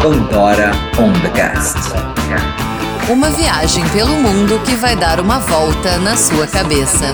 Pandora on the Cast. Uma viagem pelo mundo que vai dar uma volta na sua cabeça.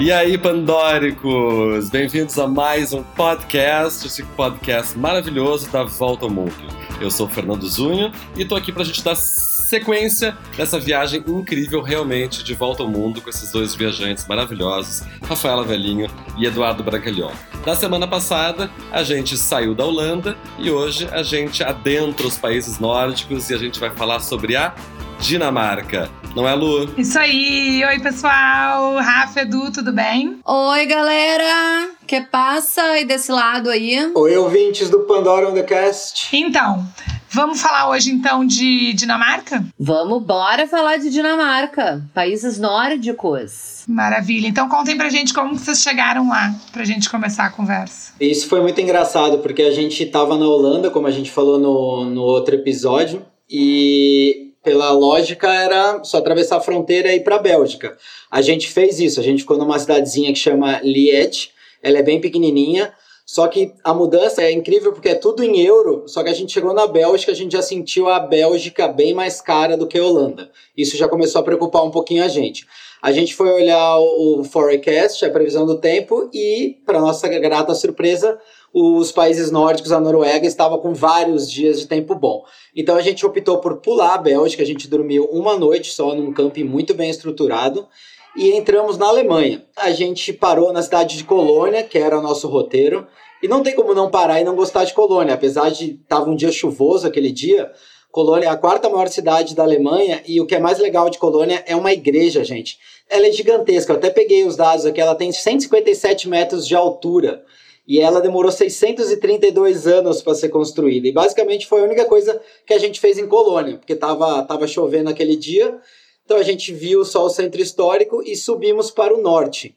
E aí, Pandóricos! Bem-vindos a mais um podcast, esse podcast maravilhoso da Volta ao Mundo. Eu sou o Fernando Zunho e estou aqui para a gente dar sequência dessa viagem incrível realmente de volta ao mundo com esses dois viajantes maravilhosos, Rafaela Velhinho e Eduardo Brancalhão. Na semana passada, a gente saiu da Holanda e hoje a gente adentra os países nórdicos e a gente vai falar sobre a Dinamarca. Não é, Lu? Isso aí! Oi, pessoal! Rafa, Edu, tudo bem? Oi, galera! Que passa aí desse lado aí? Oi, ouvintes do Pandora on the Cast. Então, vamos falar hoje então de Dinamarca? Vamos, bora falar de Dinamarca, países nórdicos. Maravilha. Então contem pra gente como vocês chegaram lá, pra gente começar a conversa. Isso foi muito engraçado, porque a gente tava na Holanda, como a gente falou no, no outro episódio, e pela lógica, era só atravessar a fronteira e ir para a Bélgica. A gente fez isso, a gente ficou numa cidadezinha que chama Liège, ela é bem pequenininha, só que a mudança é incrível porque é tudo em euro, só que a gente chegou na Bélgica, a gente já sentiu a Bélgica bem mais cara do que a Holanda. Isso já começou a preocupar um pouquinho a gente. A gente foi olhar o forecast, a previsão do tempo, e, para nossa grata surpresa, os países nórdicos, a Noruega, estava com vários dias de tempo bom. Então a gente optou por pular a Bélgica, a gente dormiu uma noite só num camping muito bem estruturado e entramos na Alemanha. A gente parou na cidade de Colônia, que era o nosso roteiro, e não tem como não parar e não gostar de Colônia, apesar de estava um dia chuvoso aquele dia. Colônia é a quarta maior cidade da Alemanha e o que é mais legal de Colônia é uma igreja, gente. Ela é gigantesca, eu até peguei os dados aqui, ela tem 157 metros de altura e ela demorou 632 anos para ser construída. E basicamente foi a única coisa que a gente fez em Colônia, porque estava tava chovendo aquele dia, então a gente viu só o centro histórico e subimos para o norte.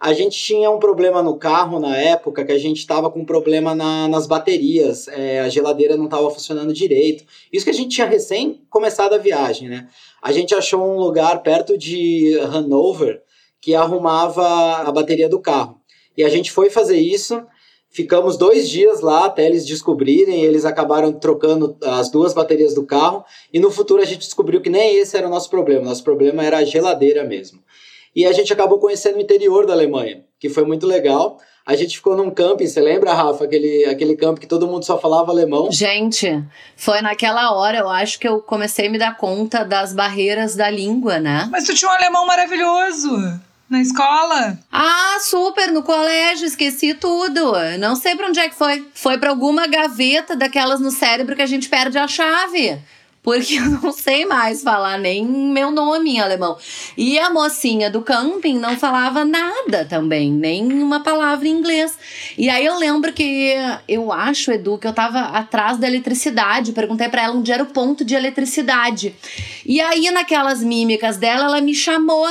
A gente tinha um problema no carro na época, que a gente estava com problema na, nas baterias, é, a geladeira não estava funcionando direito. Isso que a gente tinha recém começado a viagem, né? A gente achou um lugar perto de Hanover que arrumava a bateria do carro. E a gente foi fazer isso, ficamos dois dias lá até eles descobrirem, eles acabaram trocando as duas baterias do carro, e no futuro a gente descobriu que nem esse era o nosso problema, nosso problema era a geladeira mesmo. E a gente acabou conhecendo o interior da Alemanha, que foi muito legal. A gente ficou num camping, você lembra, Rafa? Aquele, aquele camping que todo mundo só falava alemão. Gente, foi naquela hora, eu acho que eu comecei a me dar conta das barreiras da língua, né? Mas tu tinha um alemão maravilhoso na escola? Ah, super, no colégio, esqueci tudo. Não sei para onde é que foi. Foi para alguma gaveta daquelas no cérebro que a gente perde a chave. Porque eu não sei mais falar nem meu nome em alemão. E a mocinha do camping não falava nada também, nem uma palavra em inglês. E aí eu lembro que eu acho, Edu, que eu tava atrás da eletricidade. Perguntei para ela onde era o ponto de eletricidade. E aí, naquelas mímicas dela, ela me chamou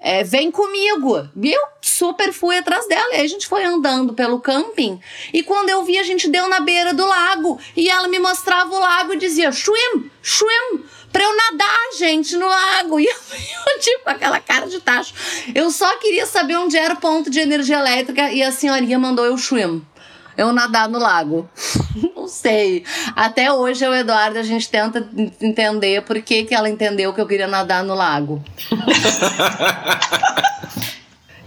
é, vem comigo. E eu super fui atrás dela. E a gente foi andando pelo camping. E quando eu vi, a gente deu na beira do lago. E ela me mostrava o lago e dizia: swim, swim. Pra eu nadar, gente, no lago. E eu, eu tipo, aquela cara de tacho. Eu só queria saber onde era o ponto de energia elétrica. E a senhorinha mandou eu swim eu nadar no lago. Não sei. Até hoje, o Eduardo, a gente tenta entender por que, que ela entendeu que eu queria nadar no lago.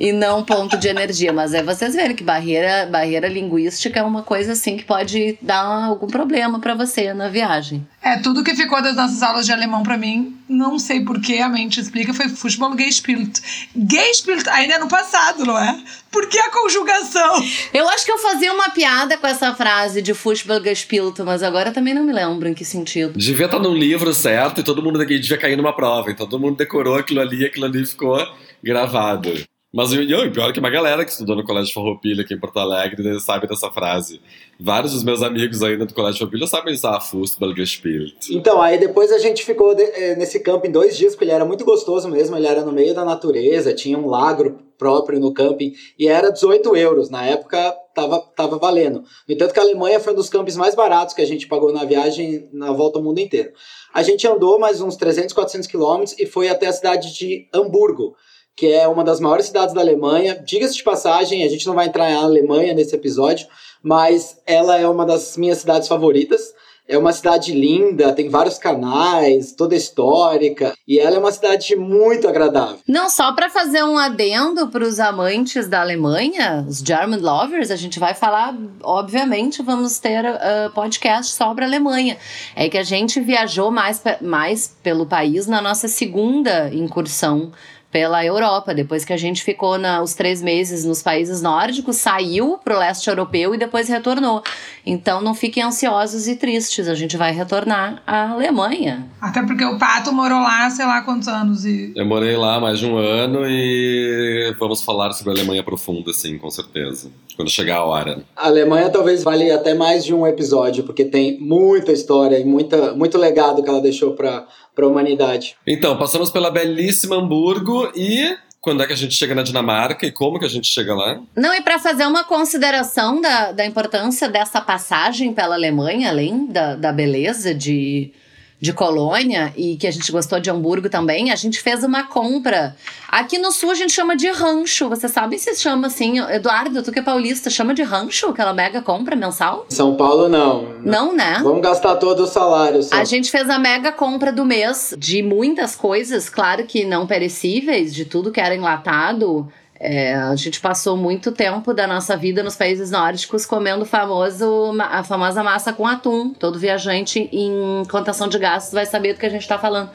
e não ponto de energia. Mas é vocês verem que barreira, barreira linguística é uma coisa assim que pode dar algum problema para você na viagem. É, tudo que ficou das nossas aulas de alemão para mim, não sei porquê, a mente explica, foi Fußball gespielt. Gespielt ainda é no passado, não é? Por que a conjugação? Eu acho que eu fazia uma piada com essa frase de Fußball gespielt, mas agora também não me lembro em que sentido. Devia estar num livro certo e todo mundo daqui devia cair numa prova. Então todo mundo decorou aquilo ali e aquilo ali ficou gravado. Mas o pior é que uma galera que estudou no Colégio Farroupilha aqui em Porto Alegre sabe dessa frase. Vários dos meus amigos ainda do Colégio Farroupilha sabem usar Fußball gespielt. Então, aí depois a gente ficou de, eh, nesse camping dois dias, porque ele era muito gostoso mesmo, ele era no meio da natureza, tinha um lago próprio no camping, e era 18 euros. Na época tava, tava valendo. No entanto, que a Alemanha foi um dos campos mais baratos que a gente pagou na viagem na volta ao mundo inteiro. A gente andou mais uns 300, 400 quilômetros e foi até a cidade de Hamburgo, que é uma das maiores cidades da Alemanha. Diga-se de passagem, a gente não vai entrar na Alemanha nesse episódio, mas ela é uma das minhas cidades favoritas. É uma cidade linda, tem vários canais, toda histórica, e ela é uma cidade muito agradável. Não, só para fazer um adendo para os amantes da Alemanha, os German lovers, a gente vai falar, obviamente, vamos ter uh, podcast sobre a Alemanha. É que a gente viajou mais, mais pelo país na nossa segunda incursão pela Europa. Depois que a gente ficou na, os três meses nos países nórdicos, saiu pro leste europeu e depois retornou. Então não fiquem ansiosos e tristes, a gente vai retornar à Alemanha. Até porque o Pato morou lá, sei lá quantos anos. E... Eu morei lá mais de um ano e vamos falar sobre a Alemanha profunda, sim, com certeza. Quando chegar a hora. A Alemanha talvez valha até mais de um episódio, porque tem muita história e muita, muito legado que ela deixou para para a humanidade. Então, passamos pela belíssima Hamburgo e quando é que a gente chega na Dinamarca e como que a gente chega lá? Não, e para fazer uma consideração da, da importância dessa passagem pela Alemanha, além da, da beleza de de Colônia e que a gente gostou de Hamburgo também, a gente fez uma compra. Aqui no sul a gente chama de rancho. Você sabe se chama assim? Eduardo, tu que é paulista, chama de rancho aquela mega compra mensal? São Paulo não. Não, né? Vamos gastar todo o salário. Só. A gente fez a mega compra do mês de muitas coisas, claro que não perecíveis, de tudo que era enlatado é, a gente passou muito tempo da nossa vida nos países nórdicos comendo famoso, a famosa massa com atum. Todo viajante em contação de gastos vai saber do que a gente está falando.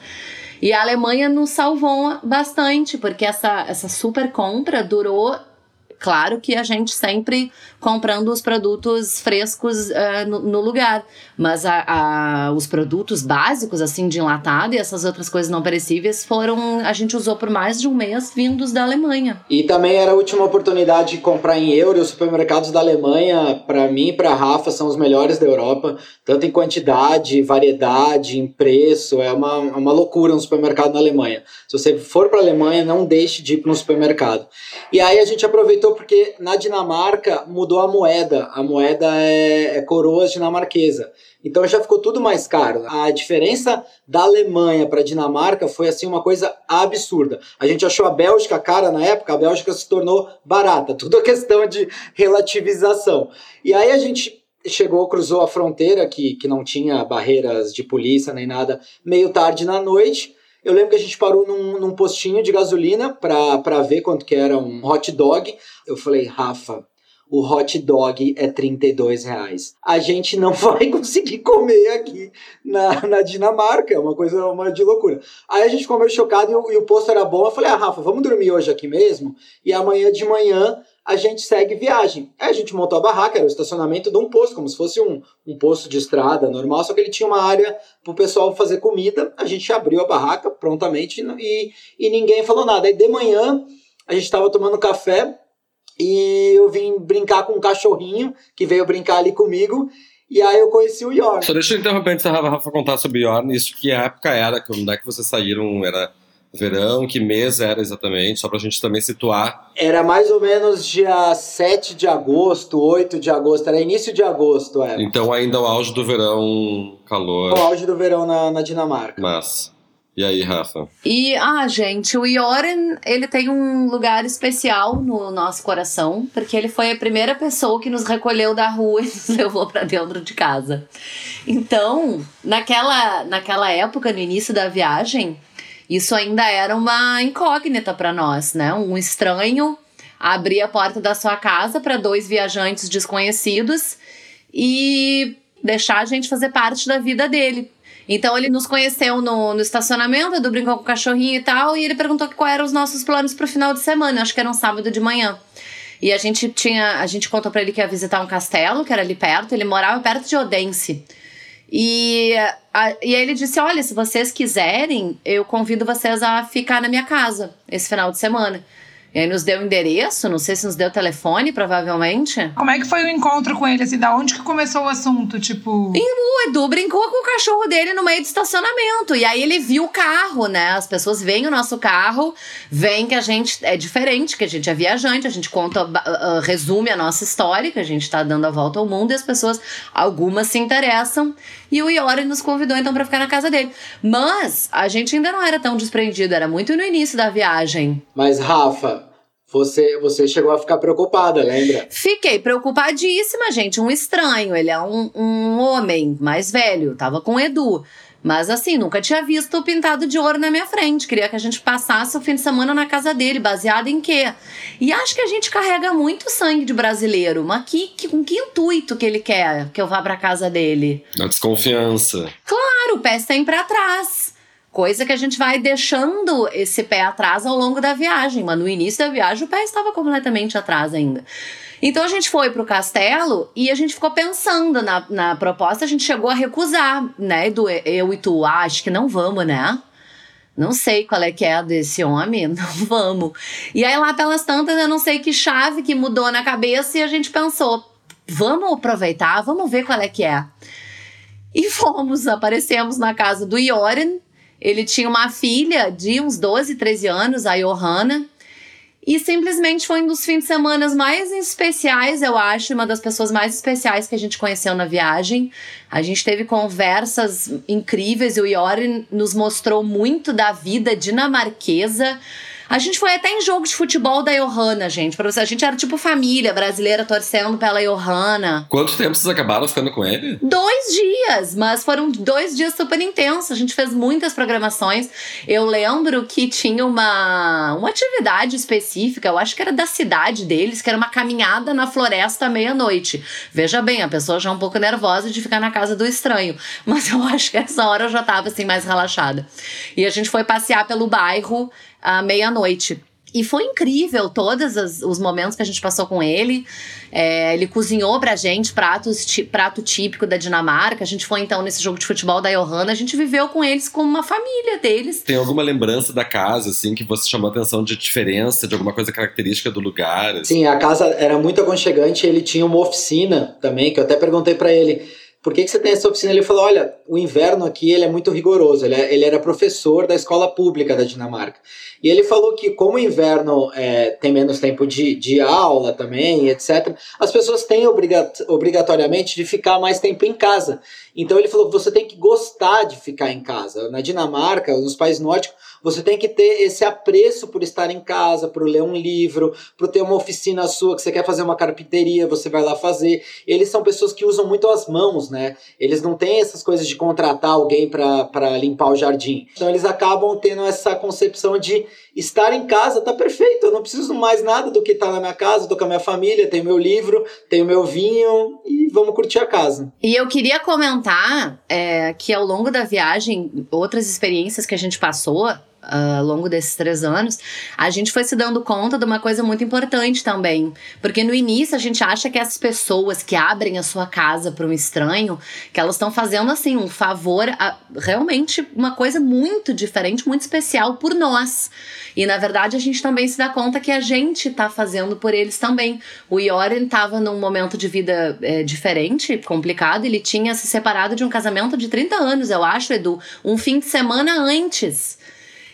E a Alemanha nos salvou bastante, porque essa, essa super compra durou Claro que a gente sempre comprando os produtos frescos uh, no, no, lugar, mas a, a, os produtos básicos, assim, de enlatado e essas outras coisas não perecíveis foram. A gente usou por mais de um mês vindos da Alemanha. E também era a última oportunidade de comprar em euro. Os supermercados da Alemanha, para mim e para Rafa, são os melhores da Europa, tanto em quantidade, variedade, em preço. É uma, uma loucura um supermercado na Alemanha. Se você for para a Alemanha, não deixe de ir para um supermercado. E aí a gente aproveitou porque na Dinamarca a moeda. A moeda é, é coroas dinamarquesa. Então já ficou tudo mais caro. A diferença da Alemanha para a Dinamarca foi assim uma coisa absurda. A gente achou a Bélgica cara na época, a Bélgica se tornou barata. Tudo é questão de relativização. E aí a gente chegou, cruzou a fronteira que, que não tinha barreiras de polícia nem nada, meio tarde na noite. Eu lembro que a gente parou num, num postinho de gasolina para ver quanto que era um hot dog. Eu falei, Rafa, o hot dog é 32 reais. A gente não vai conseguir comer aqui na, na Dinamarca, é uma coisa uma de loucura. Aí a gente comeu chocado e o, e o posto era bom. Eu falei, ah, Rafa, vamos dormir hoje aqui mesmo? E amanhã de manhã a gente segue viagem. Aí a gente montou a barraca, era o estacionamento de um posto, como se fosse um, um posto de estrada normal, só que ele tinha uma área para o pessoal fazer comida. A gente abriu a barraca prontamente e, e ninguém falou nada. Aí de manhã a gente estava tomando café e eu vim brincar com um cachorrinho que veio brincar ali comigo. E aí eu conheci o Yorn. Só deixa eu interromper antes da Rafa contar sobre o Yorn. Isso que época era, quando é que vocês saíram? Era verão, que mês era exatamente, só pra gente também situar. Era mais ou menos dia 7 de agosto, 8 de agosto, era início de agosto, era. Então ainda o auge do verão, calor. O auge do verão na, na Dinamarca. Mas. E aí, Rafa? E, ah, gente, o Joren, ele tem um lugar especial no nosso coração, porque ele foi a primeira pessoa que nos recolheu da rua e nos levou para dentro de casa. Então, naquela, naquela época, no início da viagem, isso ainda era uma incógnita para nós, né? Um estranho abrir a porta da sua casa para dois viajantes desconhecidos e deixar a gente fazer parte da vida dele. Então ele nos conheceu no, no estacionamento, do brincou com o cachorrinho e tal, e ele perguntou quais eram os nossos planos para o final de semana. Acho que era um sábado de manhã. E a gente tinha, a gente contou para ele que ia visitar um castelo que era ali perto. Ele morava perto de Odense. E, a, e aí ele disse: Olha, se vocês quiserem, eu convido vocês a ficar na minha casa esse final de semana. E aí nos deu endereço, não sei se nos deu telefone, provavelmente. Como é que foi o encontro com ele? Assim, da onde que começou o assunto? Tipo. O Edu brincou com o cachorro dele no meio do estacionamento. E aí ele viu o carro, né? As pessoas veem o nosso carro, veem que a gente é diferente, que a gente é viajante, a gente conta, uh, resume a nossa história, que a gente tá dando a volta ao mundo, e as pessoas, algumas se interessam. E o Iori nos convidou então para ficar na casa dele. Mas a gente ainda não era tão desprendido, era muito no início da viagem. Mas, Rafa, você, você chegou a ficar preocupada, lembra? Fiquei preocupadíssima, gente. Um estranho. Ele é um, um homem mais velho. Tava com o Edu. Mas assim, nunca tinha visto o pintado de ouro na minha frente. Queria que a gente passasse o fim de semana na casa dele, baseado em quê? E acho que a gente carrega muito sangue de brasileiro. Mas que, que, com que intuito que ele quer que eu vá pra casa dele? Na desconfiança. Claro, o pé sempre atrás. Coisa que a gente vai deixando esse pé atrás ao longo da viagem. Mas no início da viagem o pé estava completamente atrás ainda. Então a gente foi pro castelo e a gente ficou pensando na, na proposta, a gente chegou a recusar, né? Do eu e tu, ah, acho que não vamos, né? Não sei qual é que é desse homem, não vamos. E aí lá pelas tantas, eu não sei que chave que mudou na cabeça e a gente pensou, vamos aproveitar, vamos ver qual é que é. E fomos, aparecemos na casa do Yoren. Ele tinha uma filha de uns 12, 13 anos, a Johanna. E simplesmente foi um dos fins de semana mais especiais, eu acho, uma das pessoas mais especiais que a gente conheceu na viagem. A gente teve conversas incríveis e o Iori nos mostrou muito da vida dinamarquesa a gente foi até em jogo de futebol da Johanna, gente. Pra você, a gente era tipo família brasileira torcendo pela Johanna. Quanto tempo vocês acabaram ficando com ele? Dois dias, mas foram dois dias super intensos. A gente fez muitas programações. Eu lembro que tinha uma, uma atividade específica, eu acho que era da cidade deles, que era uma caminhada na floresta à meia-noite. Veja bem, a pessoa já é um pouco nervosa de ficar na casa do estranho. Mas eu acho que essa hora eu já tava assim mais relaxada. E a gente foi passear pelo bairro à meia-noite. E foi incrível todos os momentos que a gente passou com ele. É, ele cozinhou pra gente pratos, prato típico da Dinamarca. A gente foi então nesse jogo de futebol da Johanna. A gente viveu com eles como uma família deles. Tem alguma lembrança da casa, assim, que você chamou a atenção de diferença, de alguma coisa característica do lugar? Assim? Sim, a casa era muito aconchegante. Ele tinha uma oficina também, que eu até perguntei para ele por que, que você tem essa oficina? Ele falou, olha, o inverno aqui ele é muito rigoroso, ele, é, ele era professor da escola pública da Dinamarca. E ele falou que como o inverno é, tem menos tempo de, de aula também, etc., as pessoas têm obrigat obrigatoriamente de ficar mais tempo em casa. Então ele falou que você tem que gostar de ficar em casa. Na Dinamarca, nos países nórdicos, você tem que ter esse apreço por estar em casa, por ler um livro, por ter uma oficina sua que você quer fazer uma carpinteria, você vai lá fazer. Eles são pessoas que usam muito as mãos, né? Eles não têm essas coisas de contratar alguém para limpar o jardim. Então eles acabam tendo essa concepção de estar em casa tá perfeito, eu não preciso mais nada do que tá na minha casa, tô com a minha família, tenho meu livro, tenho meu vinho e vamos curtir a casa. E eu queria comentar é, que ao longo da viagem, outras experiências que a gente passou, ao longo desses três anos, a gente foi se dando conta de uma coisa muito importante também. Porque no início a gente acha que as pessoas que abrem a sua casa para um estranho, que elas estão fazendo assim um favor, a, realmente uma coisa muito diferente, muito especial por nós. E na verdade a gente também se dá conta que a gente está fazendo por eles também. O Yoren estava num momento de vida é, diferente, complicado, ele tinha se separado de um casamento de 30 anos, eu acho, Edu, um fim de semana antes.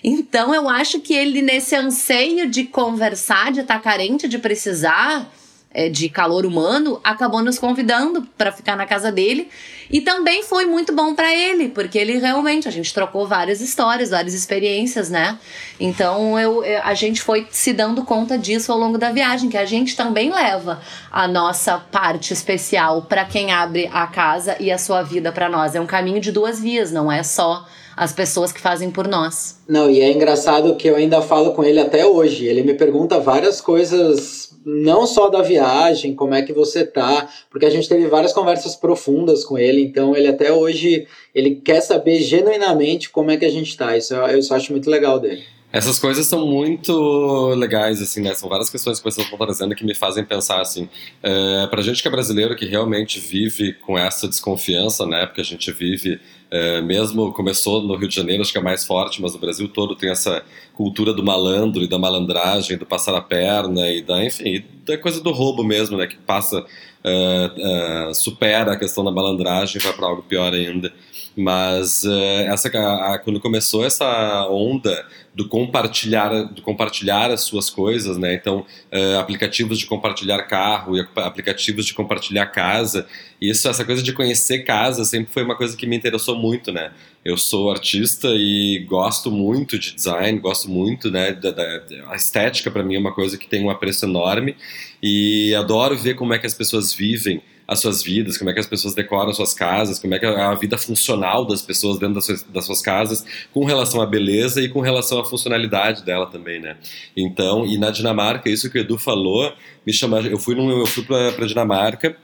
Então eu acho que ele, nesse anseio de conversar, de estar tá carente, de precisar é, de calor humano, acabou nos convidando para ficar na casa dele. E também foi muito bom para ele, porque ele realmente, a gente trocou várias histórias, várias experiências, né? Então eu, a gente foi se dando conta disso ao longo da viagem, que a gente também leva a nossa parte especial para quem abre a casa e a sua vida para nós. É um caminho de duas vias, não é só as pessoas que fazem por nós. Não, e é engraçado que eu ainda falo com ele até hoje. Ele me pergunta várias coisas, não só da viagem, como é que você tá, porque a gente teve várias conversas profundas com ele, então ele até hoje ele quer saber genuinamente como é que a gente tá. Isso eu, eu acho muito legal dele. Essas coisas são muito legais, assim, né? São várias questões que vocês estão trazendo que me fazem pensar, assim, é, pra gente que é brasileiro, que realmente vive com essa desconfiança, né? Porque a gente vive, é, mesmo começou no Rio de Janeiro, acho que é mais forte, mas o Brasil todo tem essa cultura do malandro e da malandragem, do passar a perna e da, enfim, da coisa do roubo mesmo, né? Que passa, é, é supera a questão da malandragem e vai para algo pior ainda. Mas uh, essa, a, a, quando começou essa onda do compartilhar, do compartilhar as suas coisas, né? Então, uh, aplicativos de compartilhar carro e aplicativos de compartilhar casa. Isso, essa coisa de conhecer casa sempre foi uma coisa que me interessou muito, né? Eu sou artista e gosto muito de design, gosto muito, né? Da, da a estética para mim é uma coisa que tem um apreço enorme e adoro ver como é que as pessoas vivem as suas vidas, como é que as pessoas decoram suas casas, como é que é a vida funcional das pessoas dentro das suas, das suas casas, com relação à beleza e com relação à funcionalidade dela também, né? Então, e na Dinamarca, isso que o Edu falou, me chamou, eu fui, num, eu fui para Dinamarca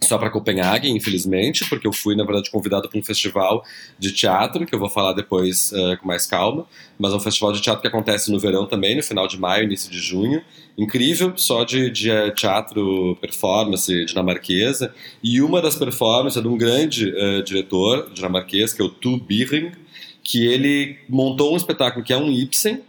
só para Copenhague, infelizmente, porque eu fui, na verdade, convidado para um festival de teatro, que eu vou falar depois uh, com mais calma, mas é um festival de teatro que acontece no verão também, no final de maio, início de junho. Incrível, só de, de uh, teatro, performance dinamarquesa. E uma das performances é de um grande uh, diretor dinamarquês, que é o Tu Biring, que ele montou um espetáculo que é um Ibsen,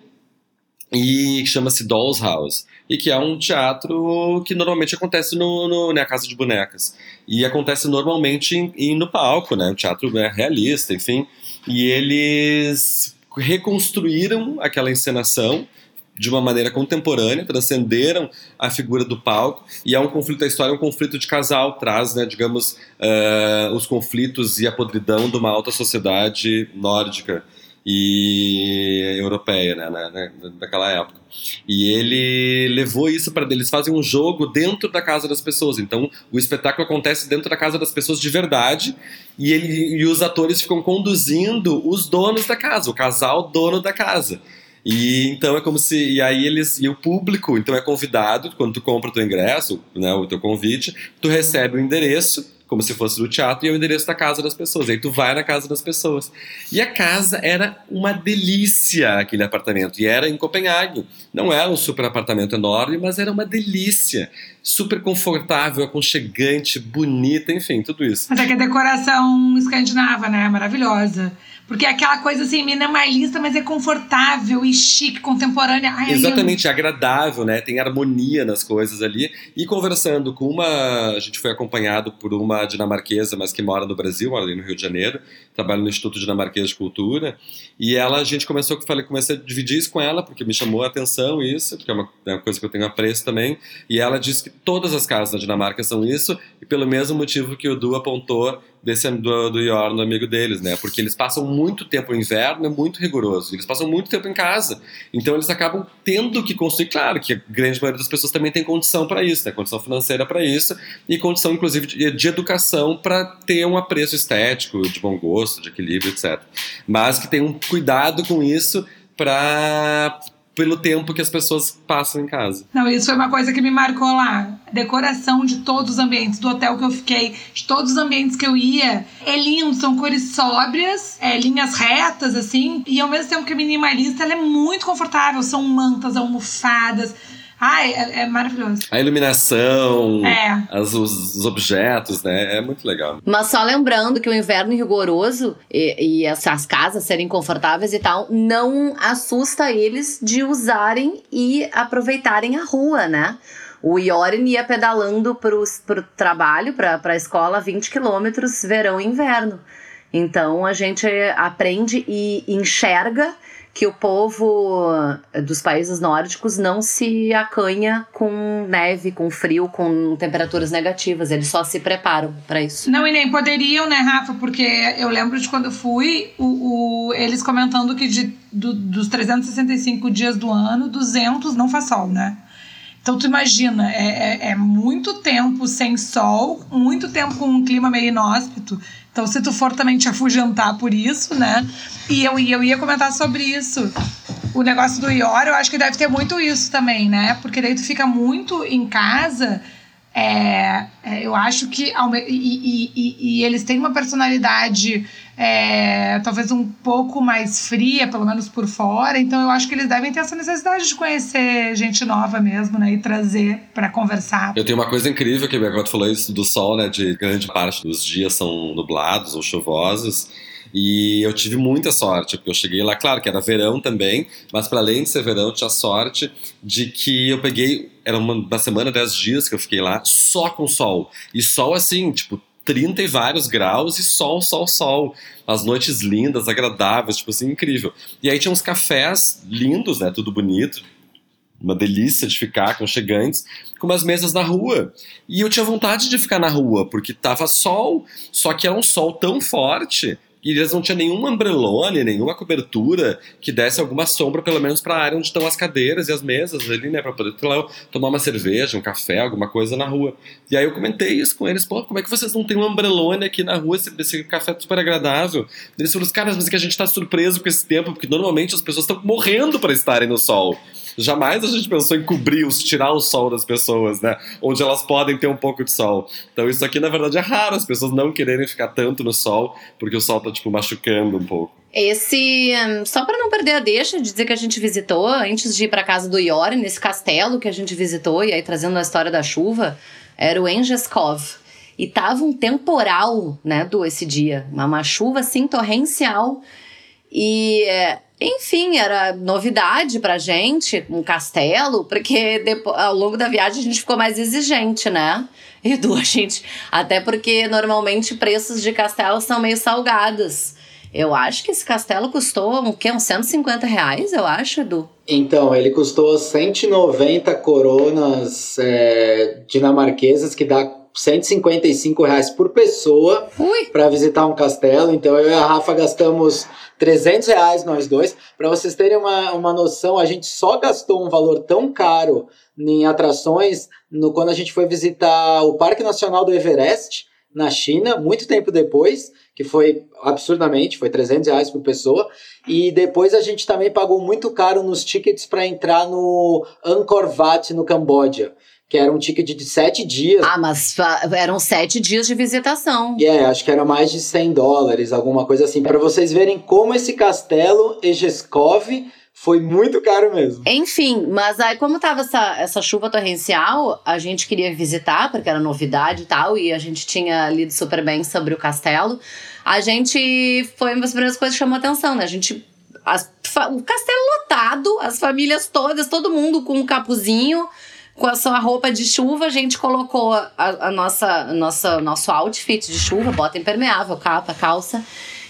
e que chama-se Doll's House e que é um teatro que normalmente acontece no, no na né, casa de bonecas e acontece normalmente em, em, no palco, né? Um teatro né, realista, enfim. E eles reconstruíram aquela encenação de uma maneira contemporânea, transcenderam a figura do palco e é um conflito, a história é um conflito de casal, traz, né, digamos, uh, os conflitos e a podridão de uma alta sociedade nórdica e europeia, né, né, naquela época. E ele levou isso para eles fazem um jogo dentro da casa das pessoas. Então, o espetáculo acontece dentro da casa das pessoas de verdade e ele e os atores ficam conduzindo os donos da casa, o casal dono da casa. E então é como se e aí eles e o público então é convidado quando tu compra o teu ingresso, né, o teu convite, tu recebe o endereço como se fosse do teatro, e é o endereço da casa das pessoas. Aí tu vai na casa das pessoas. E a casa era uma delícia, aquele apartamento. E era em Copenhague. Não era um super apartamento enorme, mas era uma delícia. Super confortável, aconchegante, bonita, enfim, tudo isso. Mas é que a decoração escandinava, né? Maravilhosa. Porque é aquela coisa assim, minimalista, mas é confortável e chique, contemporânea. Ai, Exatamente, eu... agradável, né? Tem harmonia nas coisas ali. E conversando com uma. A gente foi acompanhado por uma dinamarquesa, mas que mora no Brasil, mora ali no Rio de Janeiro, trabalha no Instituto Dinamarquês de Cultura. E ela, a gente começou, falei, comecei a dividir isso com ela, porque me chamou a atenção isso, porque é uma, é uma coisa que eu tenho apreço também. E ela disse que todas as casas da Dinamarca são isso, e pelo mesmo motivo que o Du apontou desse do, do Yorn, amigo deles, né? Porque eles passam muito tempo, o inverno é muito rigoroso, eles passam muito tempo em casa. Então eles acabam tendo que construir, claro que a grande maioria das pessoas também tem condição para isso, né? Condição financeira para isso e condição inclusive de, de educação para ter um apreço estético, de bom gosto, de equilíbrio, etc. Mas que tem um cuidado com isso para pelo tempo que as pessoas passam em casa. Não, isso foi uma coisa que me marcou lá. Decoração de todos os ambientes, do hotel que eu fiquei, de todos os ambientes que eu ia. É lindo, são cores sóbrias, é, linhas retas, assim. E ao mesmo tempo que é minimalista, ela é muito confortável. São mantas, almofadas Ai, é, é maravilhoso. A iluminação, é. as, os, os, objetos, né? É muito legal. Mas só lembrando que o inverno rigoroso e, e essas casas serem confortáveis e tal, não assusta eles de usarem e aproveitarem a rua, né? O Yorin ia pedalando pro, pro trabalho, pra, pra escola, 20 quilômetros, verão e inverno. Então a gente aprende e enxerga que o povo dos países nórdicos não se acanha com neve, com frio, com temperaturas negativas. Eles só se preparam para isso. Não, e nem poderiam, né, Rafa? Porque eu lembro de quando fui, o, o eles comentando que de, do, dos 365 dias do ano, 200 não faz sol, né? Então tu imagina, é, é, é muito tempo sem sol, muito tempo com um clima meio inóspito. Então, se tu for também te afugentar por isso, né? E eu, eu ia comentar sobre isso. O negócio do IOR, eu acho que deve ter muito isso também, né? Porque daí tu fica muito em casa. É, é, eu acho que. E, e, e, eles têm uma personalidade é, talvez um pouco mais fria, pelo menos por fora. Então eu acho que eles devem ter essa necessidade de conhecer gente nova mesmo, né? E trazer para conversar. Eu tenho uma coisa incrível que a falou isso do sol, né? De grande parte dos dias são nublados ou chuvosos. E eu tive muita sorte, porque eu cheguei lá, claro que era verão também, mas para além de ser verão, tinha sorte de que eu peguei, era uma, uma semana, dez dias que eu fiquei lá, só com sol. E sol assim, tipo, 30 e vários graus e sol, sol, sol. As noites lindas, agradáveis, tipo assim, incrível. E aí tinha uns cafés lindos, né? Tudo bonito. Uma delícia de ficar, aconchegantes, com umas mesas na rua. E eu tinha vontade de ficar na rua, porque tava sol, só que era um sol tão forte e eles não tinham nenhuma umbrelone, nenhuma cobertura que desse alguma sombra, pelo menos para a área onde estão as cadeiras e as mesas ali, né, para poder lá, tomar uma cerveja, um café, alguma coisa na rua. E aí eu comentei isso com eles, pô, como é que vocês não têm um umbrelone aqui na rua, esse, esse café é super agradável? Eles falaram, caras, mas é que a gente está surpreso com esse tempo, porque normalmente as pessoas estão morrendo para estarem no sol. Jamais a gente pensou em cobrir, os, tirar o sol das pessoas, né? Onde elas podem ter um pouco de sol. Então isso aqui, na verdade, é raro, as pessoas não quererem ficar tanto no sol, porque o sol tá, tipo, machucando um pouco. Esse, hum, só para não perder a deixa de dizer que a gente visitou, antes de ir para casa do Iori, nesse castelo que a gente visitou, e aí trazendo a história da chuva, era o Engeskov. E tava um temporal, né, do esse dia, uma, uma chuva assim torrencial. E é, enfim, era novidade pra gente, um castelo, porque depois, ao longo da viagem a gente ficou mais exigente, né? Edu, a gente. Até porque normalmente preços de castelo são meio salgados. Eu acho que esse castelo custou um, quê? uns 150 reais, eu acho, Edu. Então, ele custou 190 coronas é, dinamarquesas, que dá 155 reais por pessoa para visitar um castelo. Então, eu e a Rafa gastamos 300 reais nós dois. Para vocês terem uma, uma noção, a gente só gastou um valor tão caro em atrações no, quando a gente foi visitar o Parque Nacional do Everest, na China, muito tempo depois, que foi absurdamente, foi 300 reais por pessoa. E depois a gente também pagou muito caro nos tickets para entrar no Angkor Wat, no Camboja que era um ticket de sete dias. Ah, mas eram sete dias de visitação. É, yeah, acho que era mais de 100 dólares, alguma coisa assim. Para vocês verem como esse castelo Egeskov foi muito caro mesmo. Enfim, mas aí como tava essa, essa chuva torrencial, a gente queria visitar, porque era novidade e tal, e a gente tinha lido super bem sobre o castelo. A gente foi uma das primeiras coisas que chamou atenção, né? A gente as, o castelo lotado, as famílias todas, todo mundo com um capuzinho, com a sua roupa de chuva, a gente colocou a, a nossa, nossa nosso outfit de chuva, bota impermeável, capa, calça,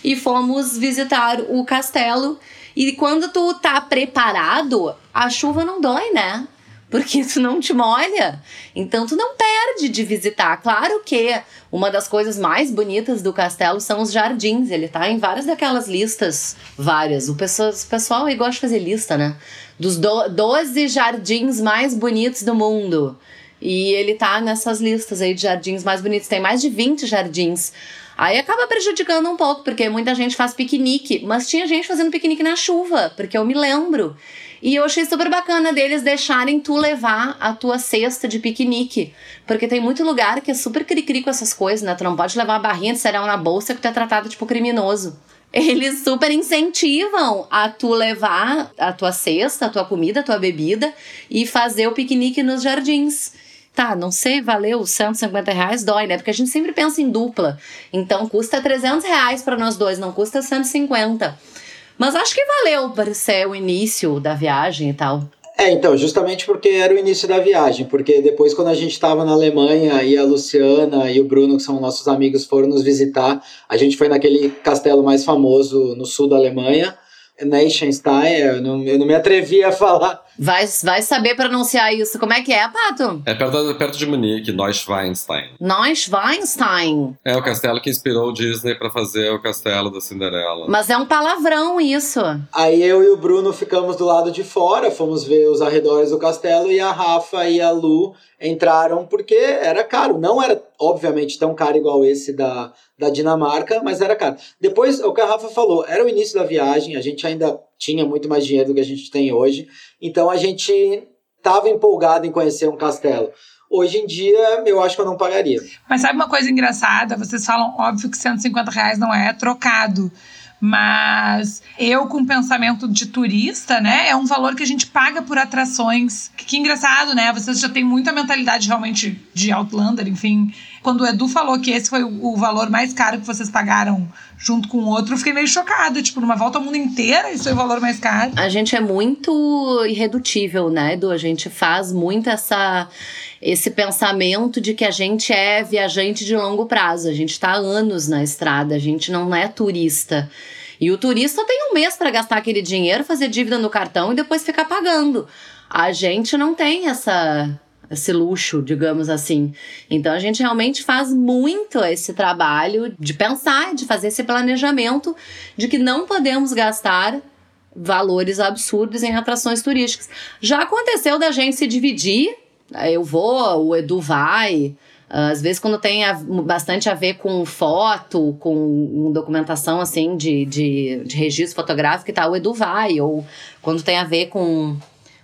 e fomos visitar o castelo. E quando tu tá preparado, a chuva não dói, né? porque tu não te molha. Então tu não perde de visitar. Claro que uma das coisas mais bonitas do castelo são os jardins. Ele tá em várias daquelas listas, várias. O pessoal, o pessoal aí gosta de fazer lista, né? Dos do, 12 jardins mais bonitos do mundo. E ele tá nessas listas aí de jardins mais bonitos. Tem mais de 20 jardins. Aí acaba prejudicando um pouco, porque muita gente faz piquenique, mas tinha gente fazendo piquenique na chuva, porque eu me lembro. E eu achei super bacana deles deixarem tu levar a tua cesta de piquenique. Porque tem muito lugar que é super cri-cri com essas coisas, né? Tu não pode levar a barrinha de cereal na bolsa que tu é tratado tipo criminoso. Eles super incentivam a tu levar a tua cesta, a tua comida, a tua bebida e fazer o piquenique nos jardins. Tá, não sei, valeu 150 reais, dói, né? Porque a gente sempre pensa em dupla. Então custa 300 reais para nós dois, não custa 150. Mas acho que valeu para ser o início da viagem e tal. É, então, justamente porque era o início da viagem, porque depois quando a gente estava na Alemanha e a Luciana e o Bruno, que são nossos amigos, foram nos visitar, a gente foi naquele castelo mais famoso no sul da Alemanha, Neichenstein, eu não, eu não me atrevi a falar. Vai, vai saber pronunciar isso. Como é que é, Pato? É perto, perto de Munique, Neuschwanstein. Neuschwanstein? É o castelo que inspirou o Disney para fazer o castelo da Cinderela. Mas é um palavrão isso. Aí eu e o Bruno ficamos do lado de fora, fomos ver os arredores do castelo e a Rafa e a Lu entraram porque era caro. Não era, obviamente, tão caro igual esse da, da Dinamarca, mas era caro. Depois, o que a Rafa falou, era o início da viagem, a gente ainda tinha muito mais dinheiro do que a gente tem hoje, então a gente estava empolgado em conhecer um castelo. Hoje em dia, eu acho que eu não pagaria. Mas sabe uma coisa engraçada? Vocês falam, óbvio que 150 reais não é trocado. Mas eu, com pensamento de turista, né? É um valor que a gente paga por atrações. Que, que engraçado, né? Vocês já têm muita mentalidade realmente de Outlander, enfim. Quando o Edu falou que esse foi o valor mais caro que vocês pagaram junto com o outro, eu fiquei meio chocada. Tipo, numa volta ao mundo inteira, isso foi o valor mais caro. A gente é muito irredutível, né, Edu? A gente faz muito essa esse pensamento de que a gente é viajante de longo prazo. A gente está anos na estrada, a gente não é turista. E o turista tem um mês para gastar aquele dinheiro, fazer dívida no cartão e depois ficar pagando. A gente não tem essa esse luxo, digamos assim. Então a gente realmente faz muito esse trabalho de pensar, de fazer esse planejamento de que não podemos gastar valores absurdos em atrações turísticas. Já aconteceu da gente se dividir, eu vou, o Edu vai, às vezes, quando tem bastante a ver com foto, com documentação assim de, de, de registro fotográfico e tal, o Edu vai. Ou quando tem a ver com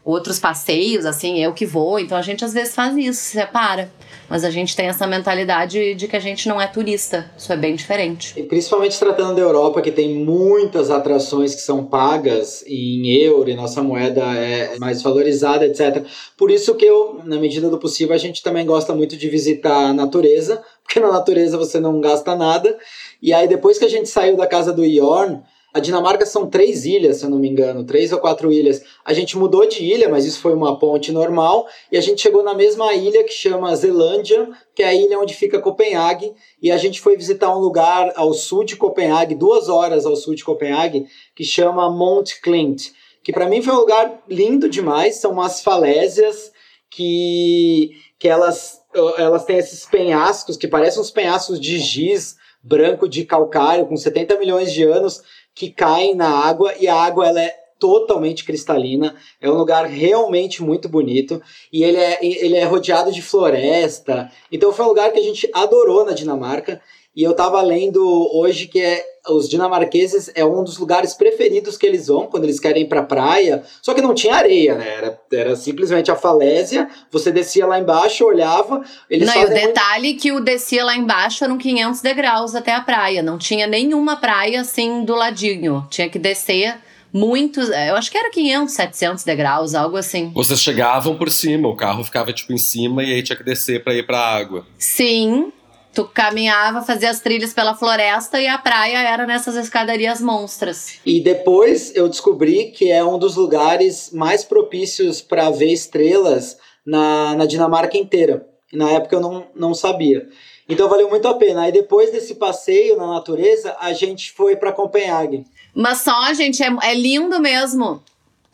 outros passeios, assim, eu que vou. Então a gente às vezes faz isso, se separa. Mas a gente tem essa mentalidade de que a gente não é turista. Isso é bem diferente. E principalmente tratando da Europa, que tem muitas atrações que são pagas em euro e nossa moeda é mais valorizada, etc. Por isso que eu, na medida do possível, a gente também gosta muito de visitar a natureza, porque na natureza você não gasta nada. E aí, depois que a gente saiu da casa do Yorn, a Dinamarca são três ilhas, se eu não me engano, três ou quatro ilhas. A gente mudou de ilha, mas isso foi uma ponte normal, e a gente chegou na mesma ilha que chama Zelândia, que é a ilha onde fica Copenhague, e a gente foi visitar um lugar ao sul de Copenhague, duas horas ao sul de Copenhague, que chama Mount Clint, que para mim foi um lugar lindo demais, são umas falésias que, que elas, elas têm esses penhascos que parecem uns penhascos de giz branco de calcário com 70 milhões de anos que caem na água e a água ela é totalmente cristalina, é um lugar realmente muito bonito e ele é, ele é rodeado de floresta. Então foi um lugar que a gente adorou na Dinamarca e eu tava lendo hoje que é os dinamarqueses é um dos lugares preferidos que eles vão quando eles querem ir pra praia. Só que não tinha areia, né? Era, era simplesmente a falésia. Você descia lá embaixo, olhava. Eles não, e o detalhe muito... que o descia lá embaixo eram 500 degraus até a praia. Não tinha nenhuma praia assim do ladinho. Tinha que descer muitos, é, eu acho que era 500, 700 degraus, algo assim. Vocês chegavam por cima, o carro ficava tipo em cima e aí tinha que descer para ir para água. Sim, Tu caminhava, fazia as trilhas pela floresta e a praia era nessas escadarias monstras. E depois eu descobri que é um dos lugares mais propícios para ver estrelas na, na Dinamarca inteira. Na época eu não, não sabia. Então valeu muito a pena. Aí depois desse passeio na natureza, a gente foi para Copenhague. Mas só, gente, é, é lindo mesmo